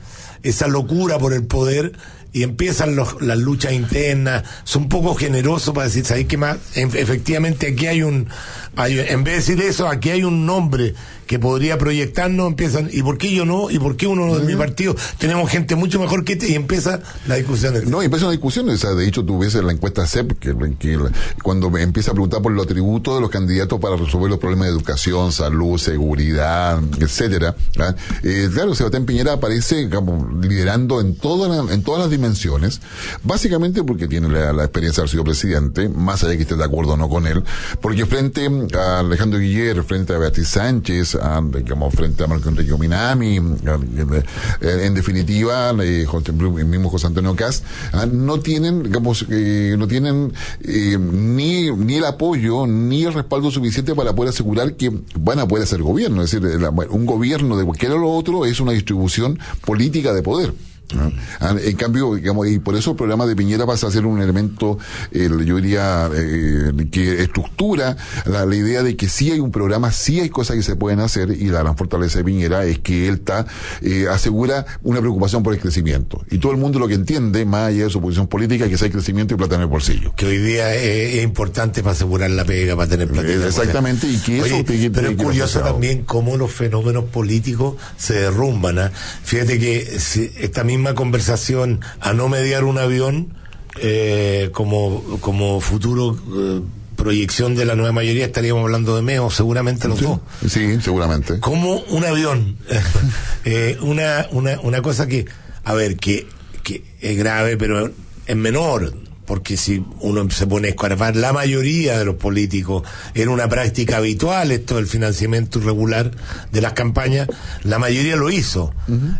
esa locura por el poder y empiezan los- las luchas internas, son un poco generosos para decir, ¿sabéis qué más? En- efectivamente aquí hay un, hay- en vez de decir eso, aquí hay un nombre que podría proyectarnos, empiezan, ¿y por qué yo no? ¿Y por qué uno de mi partido? Tenemos gente mucho mejor que este y empieza la discusión. No, empieza una discusión. O sea, de hecho, tú ves en la encuesta CEP que, que la- cuando me empieza a preguntar por los atributos de los candidatos para resolver los problemas de educación, salud, seguridad, etcétera. ¿ah? Eh, claro, Sebastián Piñera aparece digamos, liderando en, todas la- en todas las dimensiones, básicamente porque tiene la, la experiencia de haber sido presidente, más allá de que esté de acuerdo o no con él, porque frente a Alejandro Guiller, frente a Beatriz Sánchez, a, digamos, frente a Marco Enrique Minami, en definitiva, eh, el mismo José Antonio Cas, ah, no tienen, digamos, eh, no tienen eh, ni, ni el apoyo ni el respaldo suficiente para poder asegurar que van a poder hacer gobierno. Es decir, un gobierno de cualquiera o lo otro es una distribución política de poder. ¿No? Ah, En cambio, digamos, y por eso el programa de Piñera pasa a ser un elemento, el- yo diría, eh, que estructura la, la idea de que sí hay un programa, sí hay cosas que se pueden hacer, y la gran fortaleza de Piñera es que él está, eh, asegura una preocupación por el crecimiento. Y todo el mundo lo que entiende, más allá de su posición política, es que si hay crecimiento y plata en el bolsillo. que hoy día es, es importante para asegurar la pega, para tener plata. Eh, exactamente, y que eso Oye, te- te- pero es curioso también cómo los fenómenos políticos se derrumban. ¿ah? Fíjate que si esta misma conversación a no mediar un avión eh, como, como futuro eh, proyección de la nueva mayoría estaríamos hablando de Meo, seguramente los dos. Sí, seguramente. Como un avión. Eh, una, una, una cosa que, a ver, que, que es grave, pero es menor. Porque si uno se pone a escarbar, la mayoría de los políticos era una práctica habitual esto del financiamiento irregular de las campañas, la mayoría lo hizo.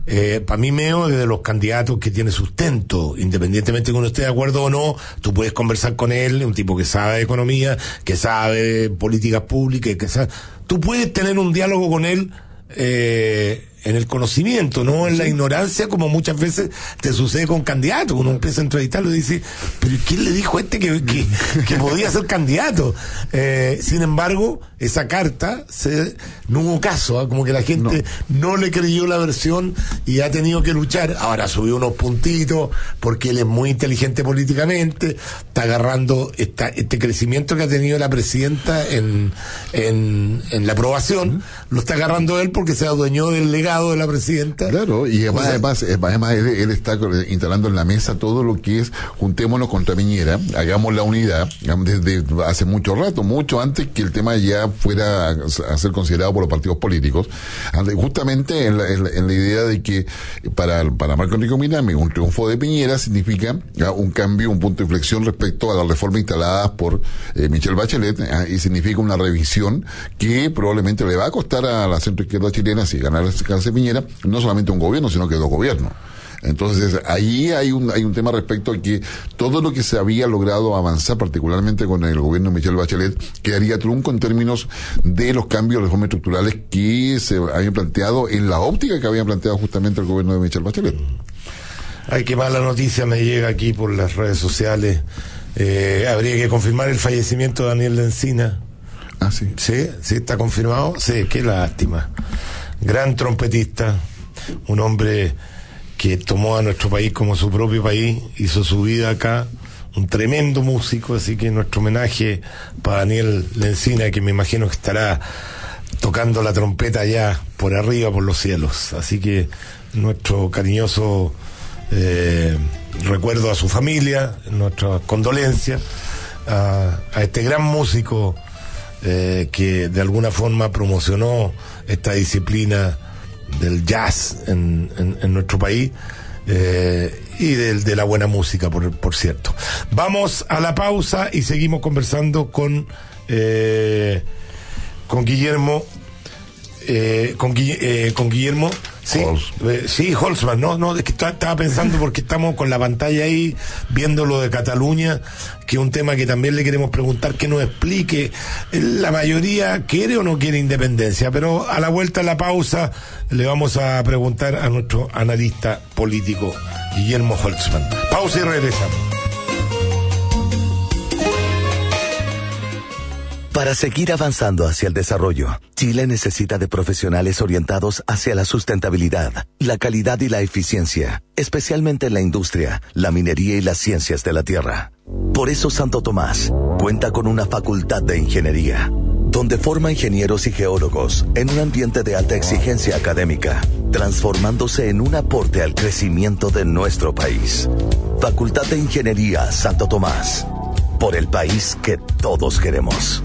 Eh, Para mí Meo es de los candidatos que tiene sustento, independientemente de que uno esté de acuerdo o no, tú puedes conversar con él, un tipo que sabe de economía, que sabe de políticas públicas, que sabe, tú puedes tener un diálogo con él eh, en el conocimiento, no en la ignorancia, como muchas veces te sucede con candidatos. Uno empieza a entrevistarlo y dice, pero ¿quién le dijo a este que, que, que podía ser candidato? Eh, sin embargo, esa carta se, no hubo caso, ¿ah? como que la gente no. le creyó la versión y ha tenido que luchar. Ahora subió unos puntitos porque él es muy inteligente políticamente, está agarrando esta, este crecimiento que ha tenido la presidenta en, en, en la aprobación, lo está agarrando él porque se adueñó del de la presidenta. Claro, y además, además, además él, él, está instalando en la mesa todo lo que es juntémonos contra Piñera, hagamos la unidad, desde hace mucho rato, mucho antes que el tema ya fuera a, ser considerado por los partidos políticos, justamente en la, en la, en la idea de que para, para Marco Enrique Minami un triunfo de Piñera significa un cambio, un punto de inflexión respecto a la reforma instalada por eh, Michelle Bachelet y significa una revisión que probablemente le va a costar a la centro izquierda chilena si ganar Cáncer Piñera, no solamente un gobierno, sino que dos gobiernos. Entonces, ahí hay un, hay un tema respecto a que todo lo que se había logrado avanzar, particularmente con el gobierno de Michelle Bachelet, quedaría trunco en términos de los cambios, reformas estructurales que se habían planteado en la óptica que habían planteado justamente el gobierno de Michelle Bachelet. Ay, qué mala noticia me llega aquí por las redes sociales. Eh, habría que confirmar el fallecimiento de Daniel Lencina. Ah, sí. Sí, sí, está confirmado. Sí, qué lástima gran trompetista, un hombre que tomó a nuestro país como su propio país, hizo su vida acá, un tremendo músico, así que nuestro homenaje para Daniel Lencina, que me imagino que estará tocando la trompeta allá por arriba, por los cielos. Así que nuestro cariñoso eh, recuerdo a su familia, nuestra condolencia a, a este gran músico eh, que de alguna forma promocionó esta disciplina del jazz en, en, nuestro país eh, y de, de, la buena música, por, por, cierto. Vamos a la pausa y seguimos conversando con, eh, con Guillermo. Eh, con Guillermo Sí, eh, sí, Holzman, no, no, es que estaba pensando porque estamos con la pantalla ahí viendo lo de Cataluña, que es un tema que también le queremos preguntar que nos explique. La mayoría quiere o no quiere independencia, pero a la vuelta de la pausa le vamos a preguntar a nuestro analista político, Guillermo Holzman. Pausa y regresamos. Para seguir avanzando hacia el desarrollo, Chile necesita de profesionales orientados hacia la sustentabilidad, la calidad y la eficiencia, especialmente en la industria, la minería y las ciencias de la tierra. Por eso Santo Tomás cuenta con una facultad de ingeniería, donde forma ingenieros y geólogos en un ambiente de alta exigencia académica, transformándose en un aporte al crecimiento de nuestro país. Facultad de Ingeniería Santo Tomás, por el país que todos queremos.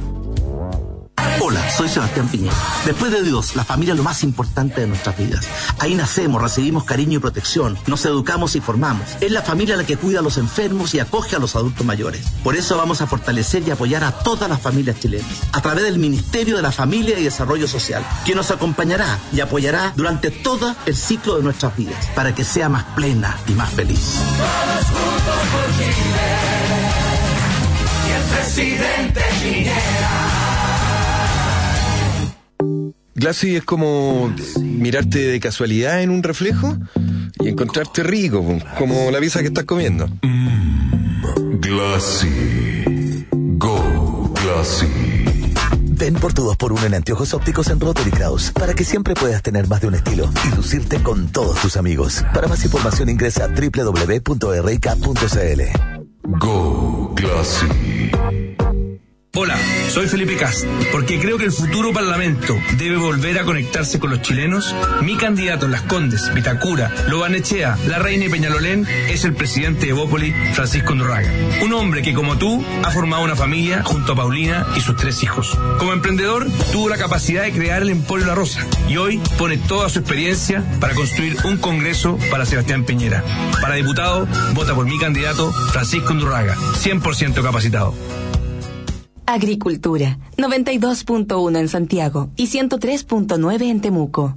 Hola, soy Sebastián Piñera. Después de Dios, la familia es lo más importante de nuestras vidas. Ahí nacemos, recibimos cariño y protección, nos educamos y formamos. Es la familia la que cuida a los enfermos y acoge a los adultos mayores. Por eso vamos a fortalecer y apoyar a todas las familias chilenas, a través del Ministerio de la Familia y Desarrollo Social, que nos acompañará y apoyará durante todo el ciclo de nuestras vidas, para que sea más plena y más feliz. Juntos por Chile. Y el presidente. Glassy es como mirarte de casualidad en un reflejo y encontrarte rico, como la pizza que estás comiendo. Mm, glassy. Go, Glassy. Ven por tu 2x1 en anteojos ópticos en Rotary Kraus para que siempre puedas tener más de un estilo y lucirte con todos tus amigos. Para más información ingresa a www.rk.cl. Go, Glassy. Hola, Soy Felipe Cast, porque creo que el futuro Parlamento debe volver a conectarse con los chilenos. Mi candidato en Las Condes, Vitacura, Lobanechea, La Reina y Peñalolén es el presidente de Bópoli, Francisco Undurraga. Un hombre que, como tú, ha formado una familia junto a Paulina y sus tres hijos. Como emprendedor, tuvo la capacidad de crear el Emporio La Rosa y hoy pone toda su experiencia para construir un congreso para Sebastián Piñera. Para diputado, vota por mi candidato, Francisco Undurraga, 100% capacitado. Agricultura, 92.1 en Santiago y 103.9 en Temuco.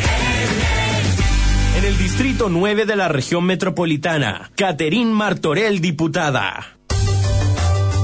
En el Distrito 9 de la región metropolitana, Caterín Martorell, diputada.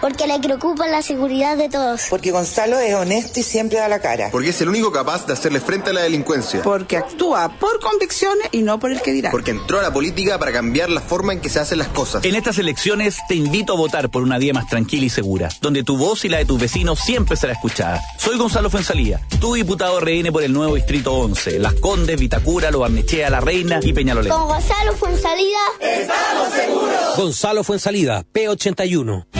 Porque le preocupa la seguridad de todos. Porque Gonzalo es honesto y siempre da la cara. Porque es el único capaz de hacerle frente a la delincuencia. Porque actúa por convicciones y no por el que dirá. Porque entró a la política para cambiar la forma en que se hacen las cosas. En estas elecciones te invito a votar por una día más tranquila y segura, donde tu voz y la de tus vecinos siempre será escuchada. Soy Gonzalo Fuensalía, tu diputado RN por el nuevo Distrito 11, Las Condes, Vitacura, Lo Barnechea, La Reina y Peñalolén. Con Gonzalo Fuensalida, estamos seguros. Gonzalo Fuensalida, P81.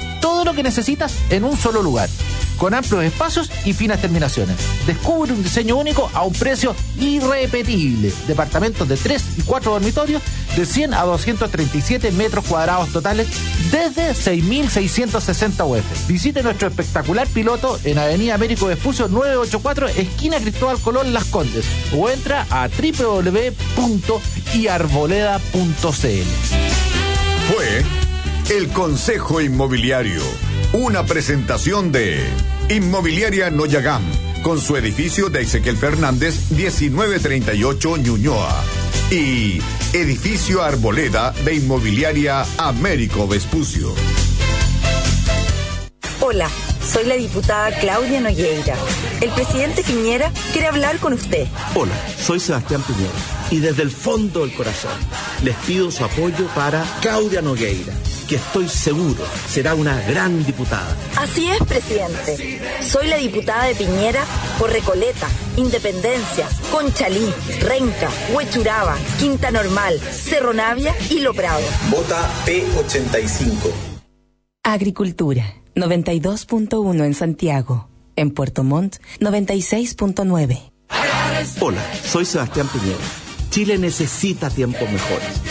Todo lo que necesitas en un solo lugar con amplios espacios y finas terminaciones. Descubre un diseño único a un precio irrepetible. Departamentos de 3 y 4 dormitorios de 100 a 237 metros cuadrados totales desde 6.660 UF. Visite nuestro espectacular piloto en Avenida Américo Vespucio 984, esquina Cristóbal Colón Las Condes o entra a www.iarboleda.cl. Fue el Consejo Inmobiliario, una presentación de Inmobiliaria Noyagam, con su edificio de Ezequiel Fernández 1938 Ñuñoa y edificio Arboleda de Inmobiliaria Américo Vespucio. Hola, soy la diputada Claudia Nogueira. El presidente Piñera quiere hablar con usted. Hola, soy Sebastián Piñera y desde el fondo del corazón les pido su apoyo para Claudia Nogueira, que estoy seguro será una gran diputada. Así es, presidente. Soy la diputada de Piñera por Recoleta, Independencia, Conchalí, Renca, Huechuraba, Quinta Normal, Cerro Navia y Lo Prado. Vota P85. Agricultura, 92.1 en Santiago. En Puerto Montt, 96.9. Hola, soy Sebastián Piñera. Chile necesita tiempos mejores.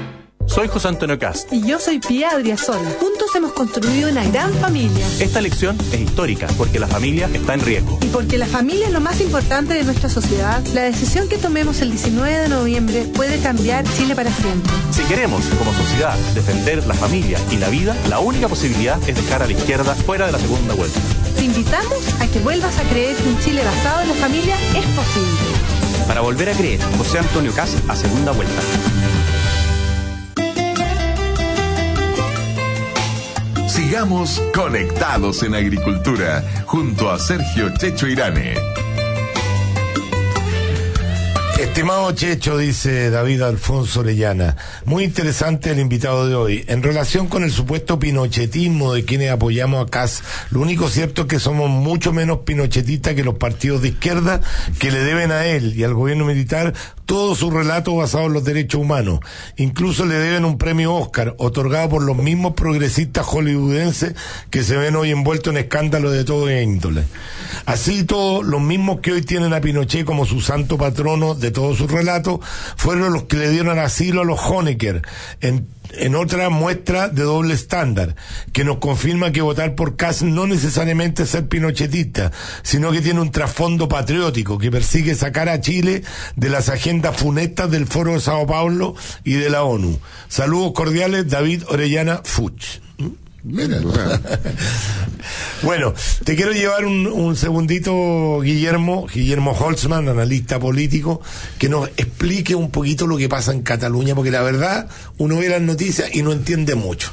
Soy José Antonio Cast. Y yo soy Pía Adriasol. Juntos hemos construido una gran familia. Esta elección es histórica porque la familia está en riesgo. Y porque la familia es lo más importante de nuestra sociedad, la decisión que tomemos el 19 de noviembre puede cambiar Chile para siempre. Si queremos, como sociedad, defender la familia y la vida, la única posibilidad es dejar a la izquierda fuera de la segunda vuelta. Te invitamos a que vuelvas a creer que un Chile basado en la familia es posible. Para volver a creer, José Antonio Cast a segunda vuelta. Sigamos conectados en agricultura junto a Sergio Checho Irane. Estimado Checho, dice David Alfonso Orellana, muy interesante el invitado de hoy. En relación con el supuesto pinochetismo de quienes apoyamos a CAS, lo único cierto es que somos mucho menos pinochetistas que los partidos de izquierda que le deben a él y al gobierno militar todo su relato basado en los derechos humanos. Incluso le deben un premio Oscar, otorgado por los mismos progresistas hollywoodenses que se ven hoy envueltos en escándalos de todo índole. Así todos los mismos que hoy tienen a Pinochet como su santo patrono de todos sus relatos, fueron los que le dieron asilo a los Honecker, en, en otra muestra de doble estándar, que nos confirma que votar por Kass no necesariamente es ser pinochetista, sino que tiene un trasfondo patriótico que persigue sacar a Chile de las agendas funestas del Foro de Sao Paulo y de la ONU. Saludos cordiales, David Orellana Fuch. bueno, te quiero llevar un, un, segundito, Guillermo, Guillermo Holtzman, analista político, que nos explique un poquito lo que pasa en Cataluña, porque la verdad, uno ve las noticias y no entiende mucho.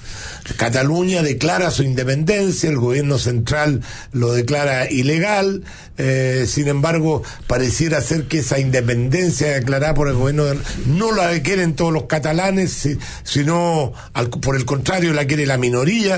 Cataluña declara su independencia, el gobierno central lo declara ilegal, eh, sin embargo, pareciera ser que esa independencia declarada por el gobierno no la quieren todos los catalanes, sino al, por el contrario la quiere la minoría.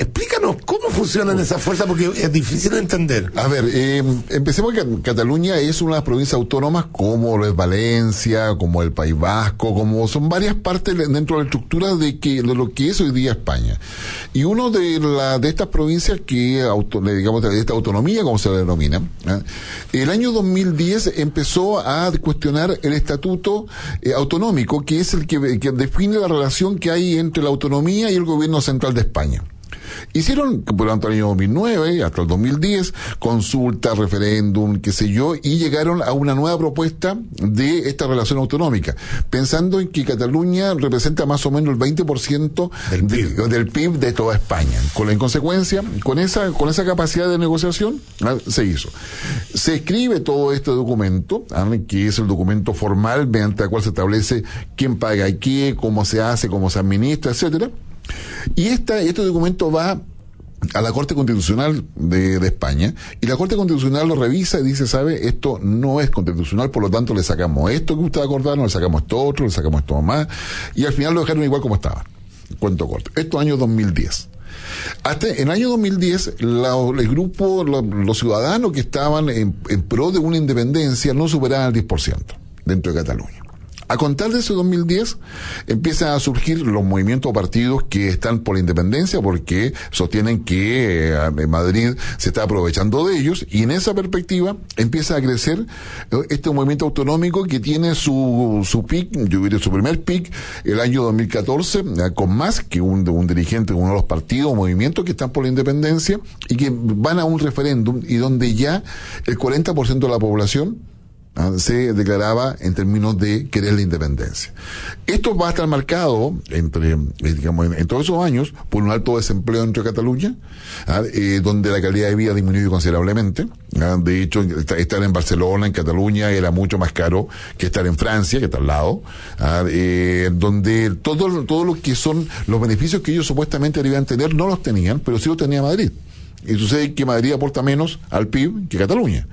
Explícanos cómo funcionan esas fuerzas, porque es difícil de entender. A ver, eh, empecemos que Cataluña es una de las provincias autónomas como lo es Valencia, como el País Vasco, como son varias partes dentro de la estructura de, que, de lo que es hoy día España. Y uno de, la, de estas provincias que, auto, digamos, de esta autonomía, como se le denomina, ¿eh? el año 2010 empezó a cuestionar el estatuto eh, autonómico, que es el que define la relación que hay entre la autonomía y el gobierno central de España. Hicieron durante el año 2009 hasta el 2010 consulta, referéndum, qué sé yo, y llegaron a una nueva propuesta de esta relación autonómica, pensando en que Cataluña representa más o menos el 20% del PIB. De, del PIB de toda España. Con en consecuencia, con esa, con esa capacidad de negociación, ah, se hizo. Se escribe todo este documento, ah, que es el documento formal mediante el cual se establece quién paga qué, cómo se hace, cómo se administra, etcétera y esta, este documento va a la Corte Constitucional de, España y la Corte Constitucional lo revisa y dice, sabe, esto no es constitucional, por lo tanto le sacamos esto que usted acordaron, le sacamos esto otro, le sacamos esto más y al final lo dejaron igual como estaba. Cuento corto. Esto año 2010. Hasta en el año 2010, la, el grupo, lo, los ciudadanos que estaban en, en pro de una independencia no superaban el 10% dentro de Cataluña. A contar de ese 2010 empiezan a surgir los movimientos o partidos que están por la independencia porque sostienen que eh, Madrid se está aprovechando de ellos y en esa perspectiva empieza a crecer eh, este movimiento autonómico que tiene su, su pic, yo diría su primer pic el año 2014 eh, con más que un, un dirigente uno de los partidos o movimientos que están por la independencia y que van a un referéndum y donde ya el 40% de la población. Se declaraba en términos de querer la independencia. Esto va a estar marcado entre, eh, digamos, en, todos esos años por un alto desempleo dentro de Cataluña, ¿ah? eh, donde la calidad de vida ha disminuido considerablemente. ¿ah? De hecho, est- estar en Barcelona, en Cataluña, era mucho más caro que estar en Francia, que está al lado, ¿ah? eh, donde todo, todo lo que son los beneficios que ellos supuestamente debían tener no los tenían, pero sí los tenía Madrid. Y sucede que Madrid aporta menos al PIB que Cataluña.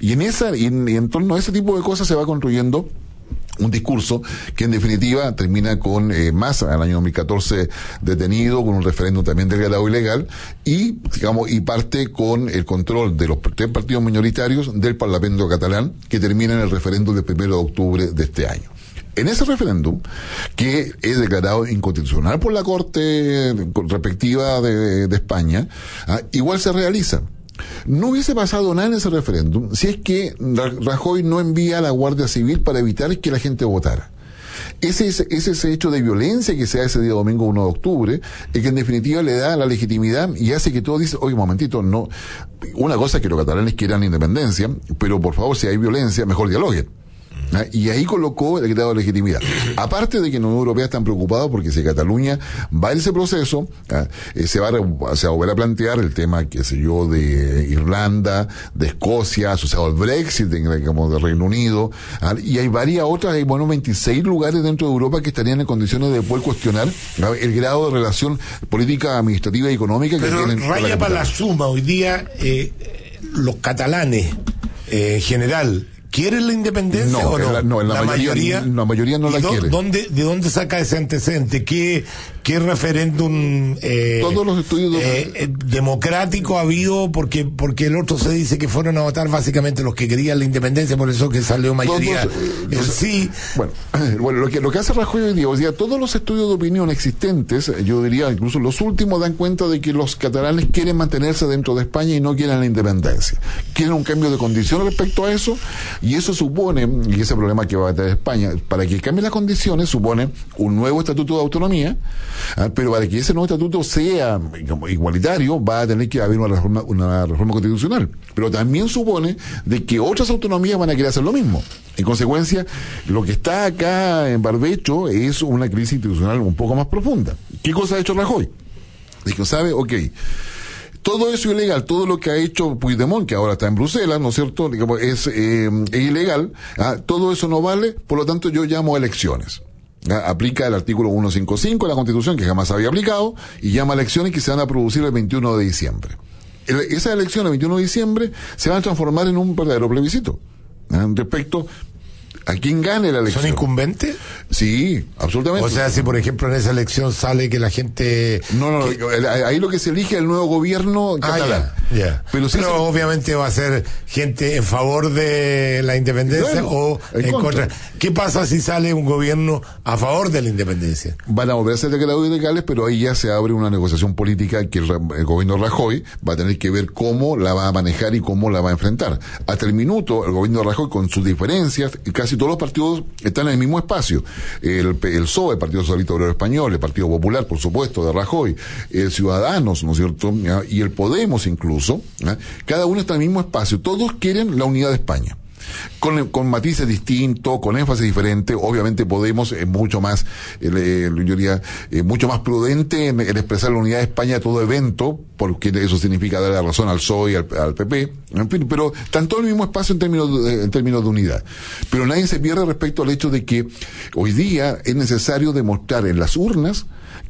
Y en esa, y en, en torno a ese tipo de cosas se va construyendo un discurso que en definitiva termina con eh, Massa al año 2014 detenido con un referéndum también declarado ilegal y digamos y parte con el control de los tres partidos minoritarios del Parlamento catalán que termina en el referéndum del primero de octubre de este año. En ese referéndum, que es declarado inconstitucional por la Corte respectiva de, de España, ah, igual se realiza. No hubiese pasado nada en ese referéndum si es que Ra- Rajoy no envía a la Guardia Civil para evitar que la gente votara. Ese, ese, ese hecho de violencia que se da ese día domingo 1 de octubre, es que en definitiva le da la legitimidad y hace que todo dice, oye, un momentito, no, una cosa es que los catalanes quieran independencia, pero por favor, si hay violencia, mejor dialoguen. ¿Ah? Y ahí colocó el grado de legitimidad. Aparte de que en la Unión Europea están preocupados porque si Cataluña va en ese proceso, ¿ah? eh, se, va a, se va a volver a plantear el tema, qué sé yo, de Irlanda, de Escocia, asociado al Brexit, de, como de Reino Unido, ¿ah? y hay varias otras, hay bueno, 26 lugares dentro de Europa que estarían en condiciones de poder cuestionar el grado de relación política, administrativa y económica que Pero tienen raya para la capital. suma, hoy día eh, los catalanes eh, en general ¿Quieren la independencia No, o no? la- no, en la mayoría- la mayoría no ¿Y la dó- quiere. ¿dónde, ¿De dónde saca ese antecedente? ¿Qué, qué referéndum eh, Todos los estudios eh, eh, democrático ha habido? Porque, porque el otro se dice que fueron a votar básicamente los que querían la independencia, por eso que salió mayoría Todos, eh, el sí. Bueno, bueno lo, que, lo que hace Rajoy hoy día, hoy día, todos los estudios de opinión existentes, yo diría, incluso los últimos, dan cuenta de que los catalanes quieren mantenerse dentro de España y no quieren la independencia. Quieren un cambio de condiciones respecto a eso, y eso supone, y ese problema que va a tener España, para que cambien las condiciones, supone un nuevo estatuto de autonomía, ah, pero para que ese nuevo estatuto sea igualitario, va a tener que haber una reforma, una reforma constitucional. Pero también supone de que otras autonomías van a querer hacer lo mismo. En consecuencia, lo que está acá en Barbecho es una crisis institucional un poco más profunda. ¿Qué cosa ha hecho Rajoy? Dijo, ¿sabe? Ok. Todo eso es ilegal, todo lo que ha hecho Puigdemont, que ahora está en Bruselas, ¿no es cierto? Es, eh, ilegal, ah, todo eso no vale, por lo tanto yo llamo a elecciones. Ah, Aplica el artículo 155 de la Constitución, que jamás había aplicado, y llama a elecciones que se van a producir el 21 de diciembre. El- esas elecciones, el 21 de diciembre, se van a transformar en un verdadero plebiscito. ah, Respecto a quién gane la elección. ¿Son incumbentes? Sí, absolutamente. O sea, si por ejemplo en esa elección sale que la gente... No, no, ahí lo que se elige es el nuevo gobierno Ah, catalán. ya, ya. Pero Pero, sí se- obviamente va a ser gente en favor de la independencia Claro, o en en contra. contra. ¿Qué pasa si sale un gobierno a favor de la independencia? Van a volver a ser declarados ilegales, pero ahí ya se abre una negociación política que el, el gobierno Rajoy va a tener que ver cómo la va a manejar y cómo la va a enfrentar. Hasta el minuto, el gobierno Rajoy, con sus diferencias, y casi todos los partidos están en el mismo espacio. El, el PSOE, el Partido Socialista Obrero Español, el Partido Popular, por supuesto, de Rajoy, el Ciudadanos, ¿no es cierto? Y el Podemos incluso. Cada uno está en el mismo espacio. Todos quieren la unidad de España. Con, con matices distintos, con énfasis diferente, obviamente Podemos es mucho más, eh, yo diría, eh, mucho más prudente en, expresar la unidad de España a todo evento, porque eso significa dar la razón al PSOE al, al PP, en fin, pero en el mismo espacio en términos, de, en términos de unidad. Pero nadie se pierde respecto al hecho de que hoy día es necesario demostrar en las urnas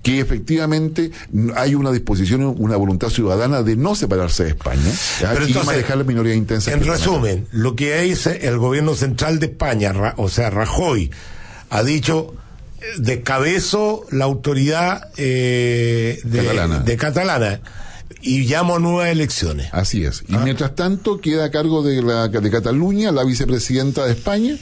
que efectivamente hay una disposición, una voluntad ciudadana de no separarse de España. Pero y entonces, manejar la minoría intensa. En resumen, lo que dice el gobierno central de España, o sea, Rajoy, ha dicho eh, descabezo la autoridad eh, de, Catalana. de catalana y llamo a nuevas elecciones. Así es. Y mientras tanto queda a cargo de, la, de Cataluña la vicepresidenta de España.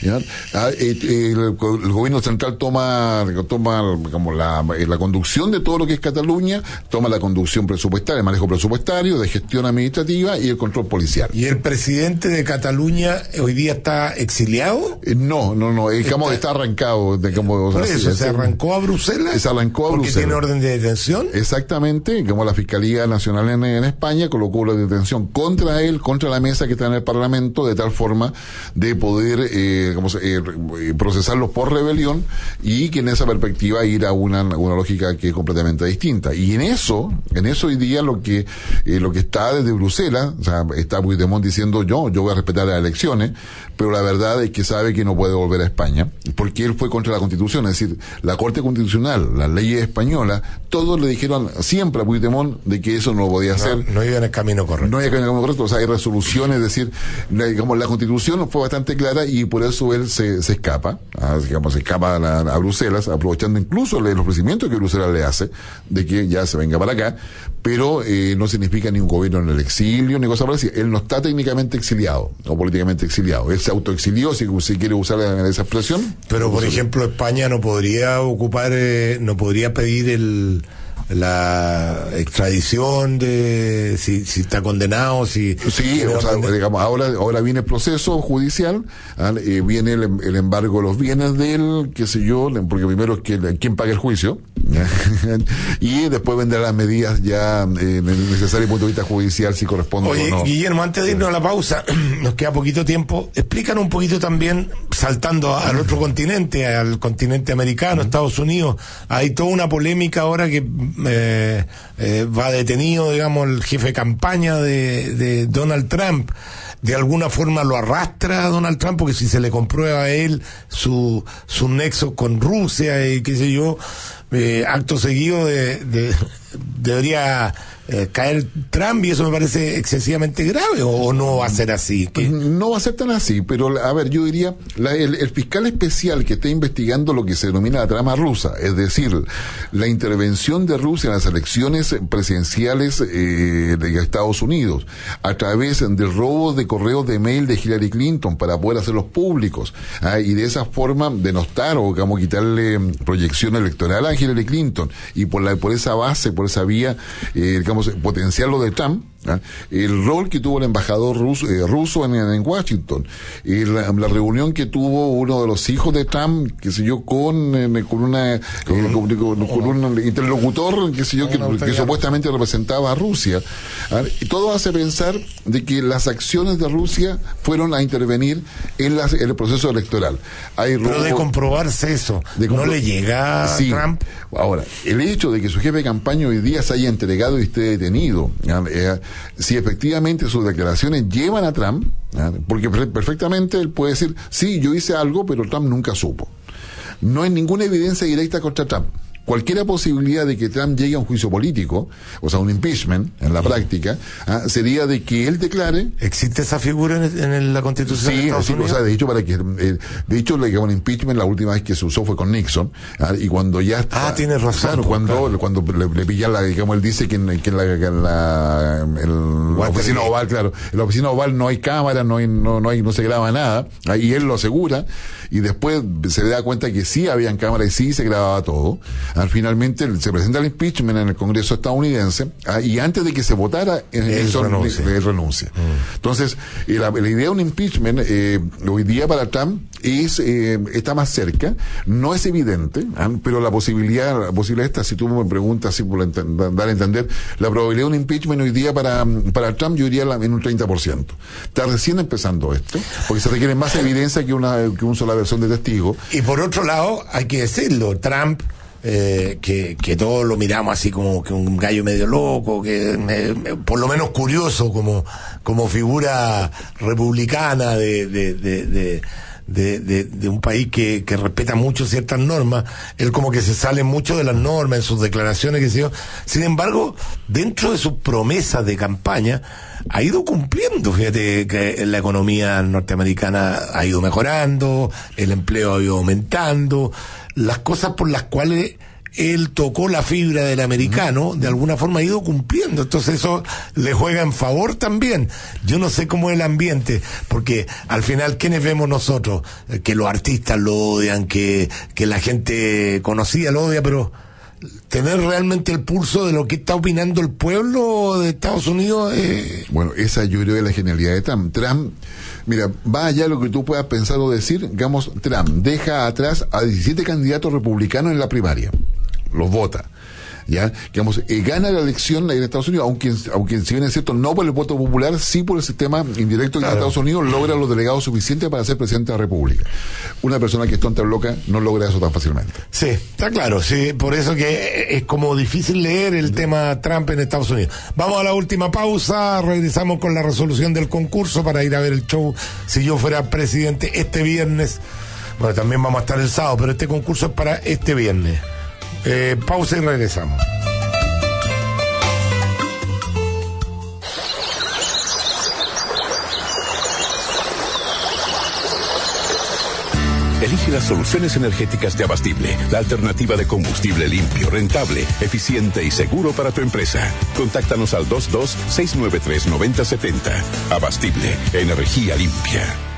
¿ya? Ah, eh, eh, el, go- el gobierno central toma, toma como la, eh, la conducción de todo lo que es Cataluña, toma la conducción presupuestaria, el manejo presupuestario, de gestión administrativa y el control policial. ¿Y el presidente de Cataluña hoy día está exiliado? Eh, no, no, no, digamos, está arrancado. O sea, Por eso, ¿se arrancó a Bruselas? Se arrancó a ¿Porque Bruselas. tiene orden de detención? Exactamente, como la fiscalía Nacional en, España colocó la detención contra él, contra la mesa que está en el Parlamento, de tal forma de poder eh, eh, eh, procesarlos por rebelión y que en esa perspectiva ir a una, una lógica que es completamente distinta. Y en eso, en eso hoy día lo que eh, lo que está desde Bruselas, o sea, está Puigdemont diciendo yo, yo voy a respetar las elecciones, pero la verdad es que sabe que no puede volver a España, porque él fue contra la Constitución, es decir, la Corte Constitucional, las leyes españolas, todos le dijeron siempre a Puigdemont de que eso no lo podía hacer. No iba en el camino correcto. No hay camino correcto, o sea, hay resoluciones, es decir, la, digamos, la constitución fue bastante clara y por eso él se, se escapa, a, digamos, se escapa a, la- a Bruselas, aprovechando incluso el ofrecimiento que Bruselas le hace de que ya se venga para acá, pero eh, no significa ni un gobierno en el exilio, ni cosa parecida. Él no está técnicamente exiliado, o políticamente exiliado. Él se autoexilió, si, si quiere usar esa expresión. Pero, por ejemplo, España no podría ocupar, eh, no podría pedir el la extradición de si, si está condenado, si Sí, o sea, digamos, ahora, ahora viene el proceso judicial, ah, eh, viene el, el embargo de los bienes de él, qué sé yo, porque primero es que quién paga el juicio, y después vendrán las medidas ya eh, necesarias desde el punto de vista judicial si corresponde Oye, o no. Guillermo, antes de irnos a la pausa, nos queda poquito tiempo. Explícanos un poquito también, saltando al otro continente, al continente americano, Estados Unidos. Hay toda una polémica ahora que eh, eh, va detenido, digamos, el jefe de campaña de, de Donald Trump. De alguna forma lo arrastra a Donald Trump, porque si se le comprueba a él su, su nexo con Rusia y qué sé yo, eh, acto seguido de, de- debería eh, caer Trump y eso me parece excesivamente grave o, o no va a ser así. ¿Qué? No va a ser tan así, pero a ver, yo diría, la- el, el fiscal especial que está investigando lo que se denomina la trama rusa, es decir, la intervención de Rusia en las elecciones presidenciales eh, de Estados Unidos, a través del robo de correos de mail de Hillary Clinton para poder hacerlos públicos, ah, y de esa forma denostar o como quitarle proyección electoral a Hillary Clinton, y por, la, por esa base, por esa vía, eh, digamos, potenciar lo de Trump, ¿ah? el rol que tuvo el embajador ruso, eh, ruso en, en Washington, y la, la reunión que tuvo uno de los hijos de Trump, que sé yo, con, eh, con una, eh, con, un interlocutor, que sé yo, que, que supuestamente representaba a Rusia, ¿ah? y todo hace pensar de que las acciones de Rusia fueron a intervenir en, las, en el proceso electoral. Hay Pero de comprobarse eso, de ¿no compro- le llega a Sí. Trump? Ahora, el hecho de que su jefe de campaña hoy día se haya entregado y esté detenido, si efectivamente sus declaraciones llevan a Trump, porque per- perfectamente él puede decir, sí, yo hice algo, pero Trump nunca supo. No hay ninguna evidencia directa contra Trump. Cualquier posibilidad de que Trump llegue a un juicio político, o sea, un impeachment en la práctica, ¿ah? sería de que él declare. ¿Existe esa figura en, en la Constitución de Sí, Estados sí, o sea, de hecho, para que, eh, de hecho, le un impeachment la última vez que se usó fue con Nixon, ¿ah? y cuando ya está, Ah, tienes razón, claro, pues, cuando, claro. cuando le, le pilla la, digamos, él dice que en, que en la, que en la, en la oficina oval, claro, en la oficina oval no hay cámara, no hay, no, no hay, no se graba nada, ah, y él lo asegura, y después se da cuenta que sí habían cámaras y sí se grababa todo. Finalmente se presenta el impeachment en el Congreso estadounidense, ah, y antes de que se votara, Él renuncia. renuncia. Entonces, eh, la, la idea de un impeachment eh, hoy día para Trump es eh, está más cerca, no es evidente, ¿ah? pero la posibilidad, la posibilidad está, si tú me preguntas, así por dar a entender, la probabilidad de un impeachment hoy día para, para Trump yo diría en un 30%. Está recién empezando esto, porque se requiere más evidencia que una, que una sola versión de testigo. Y por otro lado, hay que decirlo, Trump, eh, que, que todos lo miramos así como que un gallo medio loco, que por lo menos curioso como, como figura republicana de, de, de, de- de- de- de un país que, que respeta mucho ciertas normas, él como que se sale mucho de las normas en sus declaraciones, que yo. Sin embargo, dentro de sus promesas de campaña, ha ido cumpliendo, fíjate que la economía norteamericana ha ido mejorando, el empleo ha ido aumentando, las cosas por las cuales él tocó la fibra del americano, de alguna forma ha ido cumpliendo, entonces eso le juega en favor también. Yo no sé cómo es el ambiente, porque al final, ¿quiénes vemos nosotros? Eh, Que los artistas lo odian, que, que la gente conocida lo odia, pero tener realmente el pulso de lo que está opinando el pueblo de Estados Unidos eh, Bueno, esa yo creo es la genialidad de Trump. Trump, mira, va allá de lo que tú puedas pensar o decir, digamos, Trump deja atrás a 17 candidatos republicanos en la primaria. Los vota. ¿ya? Que, digamos, eh, gana la elección en Estados Unidos, aunque, aunque si bien es cierto, no por el voto popular, sí por el sistema indirecto que en Estados Unidos logra los delegados suficientes para ser presidente de la República. Una persona que es tonta o loca no logra eso tan fácilmente. Sí, está claro, sí, por eso que es como difícil leer el tema Trump en Estados Unidos. Vamos a la última pausa, regresamos con la resolución del concurso para ir a ver el show si yo fuera presidente este viernes. Bueno, también vamos a estar el sábado, pero este concurso es para este viernes. Eh, pausa y regresamos. Elige las soluciones energéticas de Abastible, la alternativa de combustible limpio, rentable, eficiente y seguro para tu empresa. Contáctanos al 22-693-9070. Abastible, energía limpia.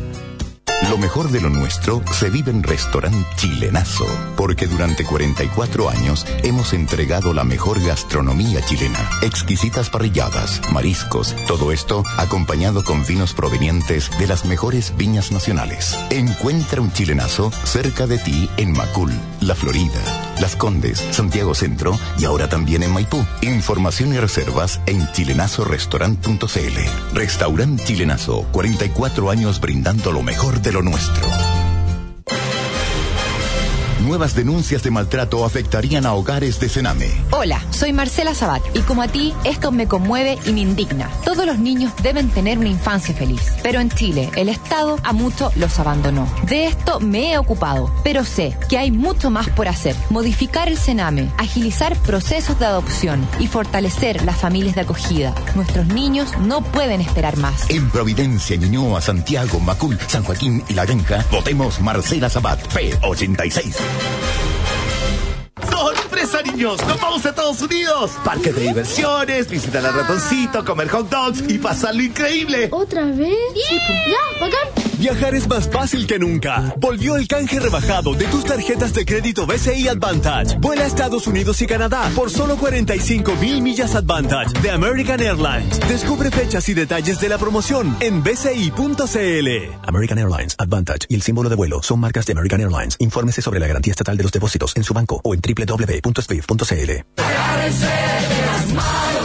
Lo mejor de lo nuestro se vive en Restaurant Chilenazo, porque durante 44 años hemos entregado la mejor gastronomía chilena. Exquisitas parrilladas, mariscos, todo esto acompañado con vinos provenientes de las mejores viñas nacionales. Encuentra un chilenazo cerca de ti en Macul, La Florida, Las Condes, Santiago Centro y ahora también en Maipú. Información y reservas en chilenazorestaurant.cl. Restaurant Chilenazo, 44 años brindando lo mejor de lo nuestro. Nuevas denuncias de maltrato afectarían a hogares de Sename. Hola, soy Marcela Sabat y como a ti, esto me conmueve y me indigna. Todos los niños deben tener una infancia feliz, pero en Chile el Estado a muchos los abandonó. De esto me he ocupado, pero sé que hay mucho más por hacer. Modificar el Sename, agilizar procesos de adopción y fortalecer las familias de acogida. Nuestros niños no pueden esperar más. En Providencia, Ñuñoa, Santiago, Macul, San Joaquín y La Granja, votemos Marcela Sabat, P86. ¡Sorpresa, niños! ¡Nos vamos a Estados Unidos! Parques de diversiones, visitar al ratoncito, comer hot dogs y pasarlo increíble. ¿Otra vez? Ya, bacán. Viajar es más fácil que nunca. Volvió el canje rebajado de tus tarjetas de crédito BCI Advantage. Vuela a Estados Unidos y Canadá por solo 45 mil millas Advantage de American Airlines. Descubre fechas y detalles de la promoción en bci.cl. American Airlines, Advantage y el símbolo de vuelo son marcas de American Airlines. Infórmese sobre la garantía estatal de los depósitos en su banco o en www.swift.cl.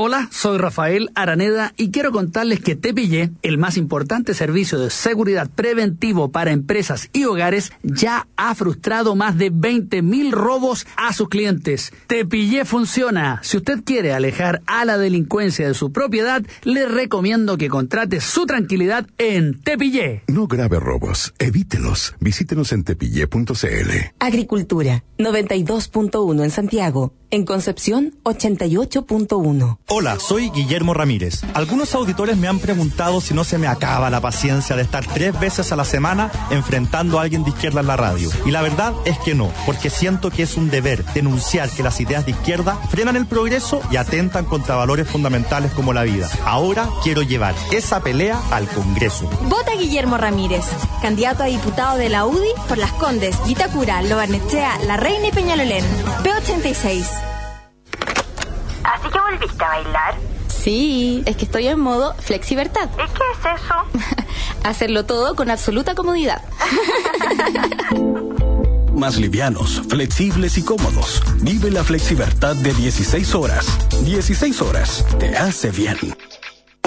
Hola, soy Rafael Araneda y quiero contarles que Tepillé, el más importante servicio de seguridad preventivo para empresas y hogares, ya ha frustrado más de 20.000 robos a sus clientes. Tepillé funciona. Si usted quiere alejar a la delincuencia de su propiedad, le recomiendo que contrate su tranquilidad en Tepillé. No grave robos, evítelos. Visítenos en tepillé.cl. Agricultura, 92.1 en Santiago. En Concepción, 88.1. Hola, soy Guillermo Ramírez. Algunos auditores me han preguntado si no se me acaba la paciencia de estar tres veces a la semana enfrentando a alguien de izquierda en la radio. Y la verdad es que no, porque siento que es un deber denunciar que las ideas de izquierda frenan el progreso y atentan contra valores fundamentales como la vida. Ahora quiero llevar esa pelea al Congreso. Vota Guillermo Ramírez, candidato a diputado de la UDI por Las Condes, Vitacura, Lobarnechea, La Reina y Peñalolén. P86. ¿Así que volviste a bailar? Sí, es que estoy en modo flexibertad. ¿Y qué es eso? Hacerlo todo con absoluta comodidad. Más livianos, flexibles y cómodos. Vive la flexibertad de 16 horas. 16 horas te hace bien.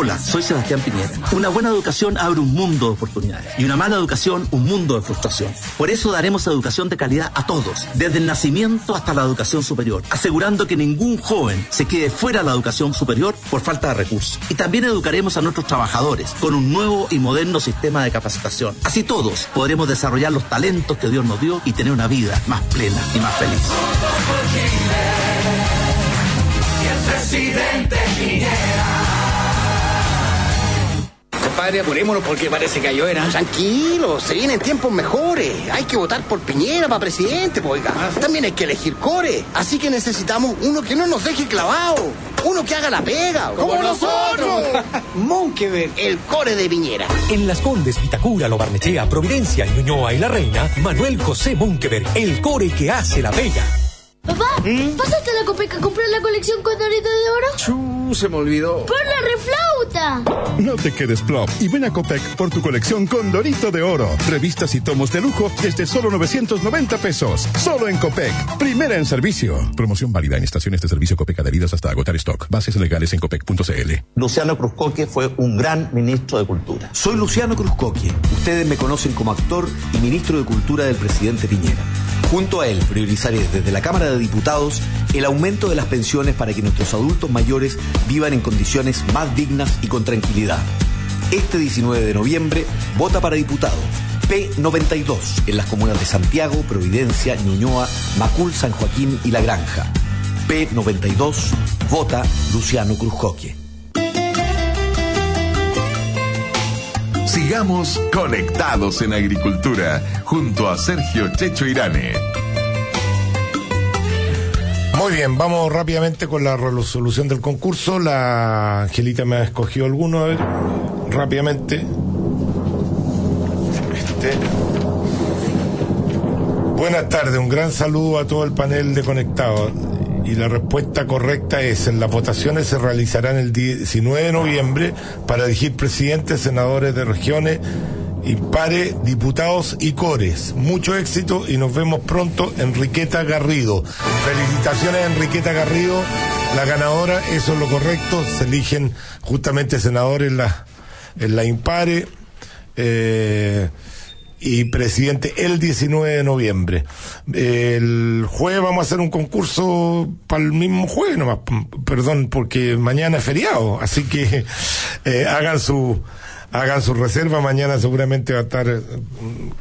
Hola, soy Sebastián Piñera. Una buena educación abre un mundo de oportunidades y una mala educación un mundo de frustración. Por eso daremos educación de calidad a todos, desde el nacimiento hasta la educación superior, asegurando que ningún joven se quede fuera de la educación superior por falta de recursos. Y también educaremos a nuestros trabajadores con un nuevo y moderno sistema de capacitación. Así todos podremos desarrollar los talentos que Dios nos dio y tener una vida más plena y más feliz. presidente Compadre, apurémonos porque parece que hay era. Tranquilo, se vienen tiempos mejores. Hay que votar por Piñera para presidente, pues, oiga. También hay que elegir core. Así que necesitamos uno que no nos deje clavado. Uno que haga la pega. ¡Como nosotros! Monkever, el core de Piñera. En Las Condes, Vitacura, Lo Barnechea, Providencia, Ñuñoa y La Reina, Manuel José Monkever, el core que hace la pega. Papá, ¿pasaste a la Copeca a comprar la colección con Dorito de Oro? Chu, se me olvidó. ¡Por la reflauta! No te quedes plop y ven a Copec por tu colección con Dorito de Oro. Revistas y tomos de lujo desde solo 990 pesos. Solo en Copec. Primera en servicio. Promoción válida en estaciones de servicio Copec adheridas hasta agotar stock. Bases legales en copec.cl. Luciano Cruzcoque fue un gran ministro de Cultura. Soy Luciano Cruzcoque. Ustedes me conocen como actor y ministro de Cultura del presidente Piñera. Junto a él, priorizaré desde la Cámara de Diputados el aumento de las pensiones para que nuestros adultos mayores vivan en condiciones más dignas y con tranquilidad. Este 19 de noviembre, vota para diputado. P92 en las comunas de Santiago, Providencia, Ñuñoa, Macul, San Joaquín y La Granja. P92, vota Luciano Cruzcoque. Sigamos conectados en agricultura junto a Sergio Checho Irane. Muy bien, vamos rápidamente con la resolución del concurso. La Angelita me ha escogido alguno, a ver, rápidamente. Este. Buenas tardes, un gran saludo a todo el panel de conectados. Y la respuesta correcta es, las votaciones se realizarán el 19 de noviembre para elegir presidentes, senadores de regiones, impare, diputados y cores. Mucho éxito y nos vemos pronto, Enriqueta Garrido. Felicitaciones, Enriqueta Garrido, la ganadora, eso es lo correcto, se eligen justamente senadores en la, en la impare. Eh, y presidente el 19 de noviembre. El jueves vamos a hacer un concurso para el mismo jueves nomás, perdón, porque mañana es feriado, así que eh, hagan su hagan su reserva, mañana seguramente va a estar eh,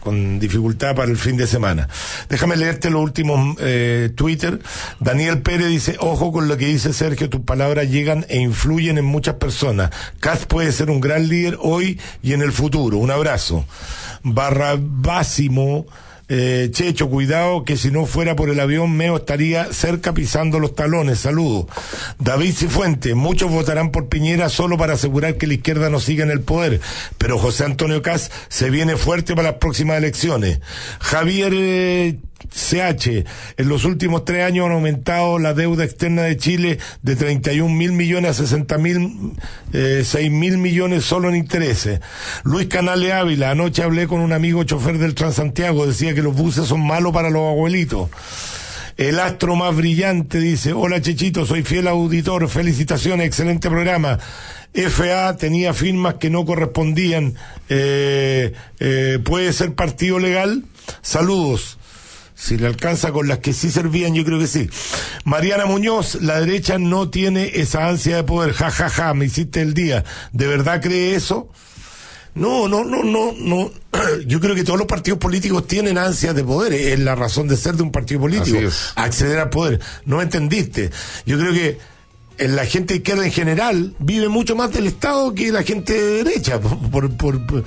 con dificultad para el fin de semana. Déjame leerte los últimos eh, Twitter. Daniel Pérez dice, ojo con lo que dice Sergio, tus palabras llegan e influyen en muchas personas. Cas puede ser un gran líder hoy y en el futuro. Un abrazo. Barrabásimo. Eh, Checho, cuidado que si no fuera por el avión, Meo estaría cerca pisando los talones. Saludos. David Cifuente, muchos votarán por Piñera solo para asegurar que la izquierda no siga en el poder, pero José Antonio Cas se viene fuerte para las próximas elecciones. Javier eh, CH, en los últimos tres años han aumentado la deuda externa de Chile de 31 mil millones a 60 mil, eh, 6 mil millones solo en intereses. Luis Canale Ávila, anoche hablé con un amigo chofer del Transantiago, decía que los buses son malos para los abuelitos. El astro más brillante dice, hola Chechito, soy fiel auditor, felicitaciones, excelente programa. FA tenía firmas que no correspondían, eh, eh, ¿puede ser partido legal? Saludos. Si le alcanza con las que sí servían, yo creo que sí. Mariana Muñoz, la derecha no tiene esa ansia de poder. Ja, ja, ja, me hiciste el día. ¿De verdad cree eso? No, no, no, no, no. Yo creo que todos los partidos políticos tienen ansias de poder. Es la razón de ser de un partido político. Acceder al poder. No me entendiste. Yo creo que la gente izquierda en general vive mucho más del Estado que la gente de derecha. Por, por- por-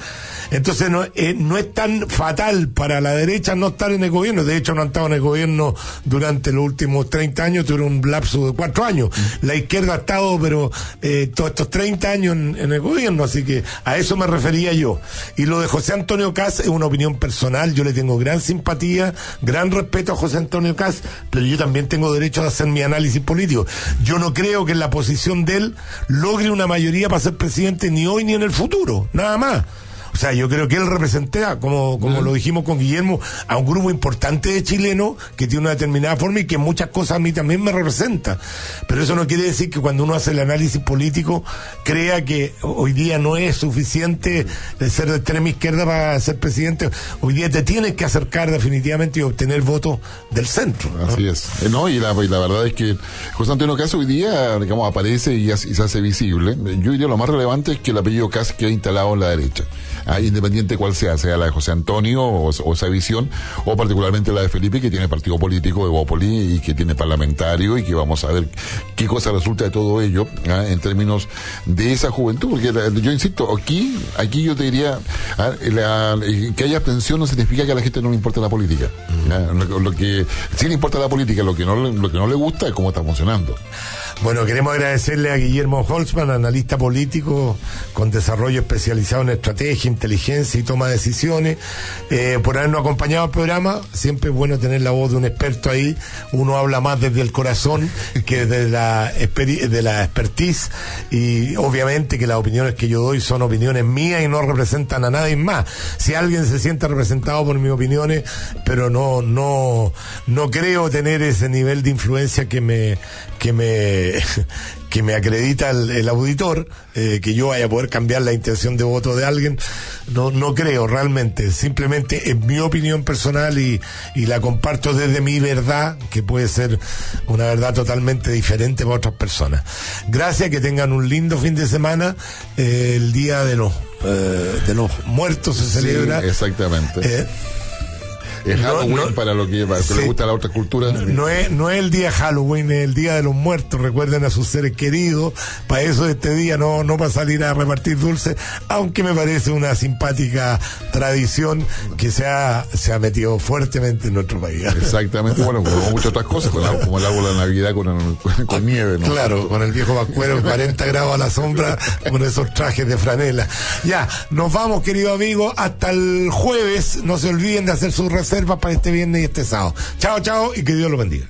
Entonces no, eh, no es tan fatal para la derecha no estar en el gobierno. De hecho, no han estado en el gobierno durante los últimos 30 años, tuvieron un lapso de cuatro años. La izquierda ha estado, pero eh, todos estos 30 años en, en el gobierno, así que a eso me refería yo. Y lo de José Antonio Cas es una opinión personal. Yo le tengo gran simpatía, gran respeto a José Antonio Cas, pero yo también tengo derecho a hacer mi análisis político. Yo no creo que en la posición de él logre una mayoría para ser presidente ni hoy ni en el futuro, nada más. O sea, yo creo que él representa, como, como lo dijimos con Guillermo, a un grupo importante de chilenos que tiene una determinada forma y que muchas cosas a mí también me representa. Pero eso no quiere decir que cuando uno hace el análisis político crea que hoy día no es suficiente de ser de extrema izquierda para ser presidente. Hoy día te tienes que acercar definitivamente y obtener votos del centro. Así es. Eh, no, y la, y la verdad es que José Antonio Caso hoy día, digamos, aparece y se hace visible. Yo diría lo más relevante es que el apellido Cas queda instalado en la derecha. Ah, independiente cuál sea, sea la de José Antonio o, o esa visión, o particularmente la de Felipe, que tiene partido político de Bópoli y que tiene parlamentario y que vamos a ver qué cosa resulta de todo ello ah, en términos de esa juventud. Porque la- yo insisto, aquí, aquí yo te diría ah, la- que haya abstención no significa que a la gente no le importa la política. Lo, lo que sí le importa la política, lo que no, lo que no le gusta es cómo está funcionando. Bueno, queremos agradecerle a Guillermo Holzman, analista político con desarrollo especializado en estrategia, inteligencia y toma de decisiones, eh, por habernos acompañado al programa. Siempre es bueno tener la voz de un experto ahí. Uno habla más desde el corazón que desde la, de la expertise y obviamente que las opiniones que yo doy son opiniones mías y no representan a nadie más. Si alguien se siente representado por mis opiniones, pero no, no, no creo tener ese nivel de influencia que me, que me, que me acredita el, el auditor, eh, que yo vaya a poder cambiar la intención de voto de alguien, no, no creo realmente, simplemente es mi opinión personal y, y la comparto desde mi verdad, que puede ser una verdad totalmente diferente para otras personas. Gracias, que tengan un lindo fin de semana, eh, el día de los, eh, de los muertos se celebra. Sí, exactamente. Es no, Halloween no- para lo que, para lo que sí. le gusta a la otra cultura. No es, no es el día Halloween, es el día de los muertos. Recuerden a sus seres queridos. Para eso este día no, no para salir a repartir dulces, aunque me parece una simpática tradición que se ha, se ha metido fuertemente en nuestro país. Exactamente, bueno, como muchas otras cosas, como el, árbol de Navidad con, el- con, con nieve, ¿no? Claro, con el viejo vascuero, 40 grados a la sombra, con esos trajes de franela. Ya, nos vamos, querido amigo, hasta el jueves. No se olviden de hacer sus reservas para este viernes y este sábado. Chao, chao y que Dios los bendiga.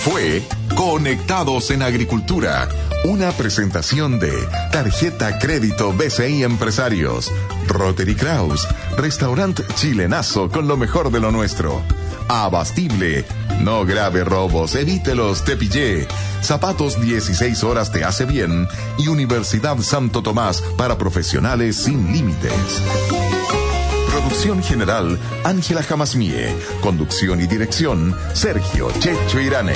Fue Conectados en Agricultura, una presentación de Tarjeta Crédito BCI Empresarios, Rotary Kraus, Restaurante Chilenazo con lo mejor de lo nuestro. Abastible, no grave robos, evítelos, te pillé. Zapatos 16 horas te hace bien y Universidad Santo Tomás para profesionales sin límites. Producción general, Ángela Jamasmie. Conducción y dirección, Sergio Checho Irane.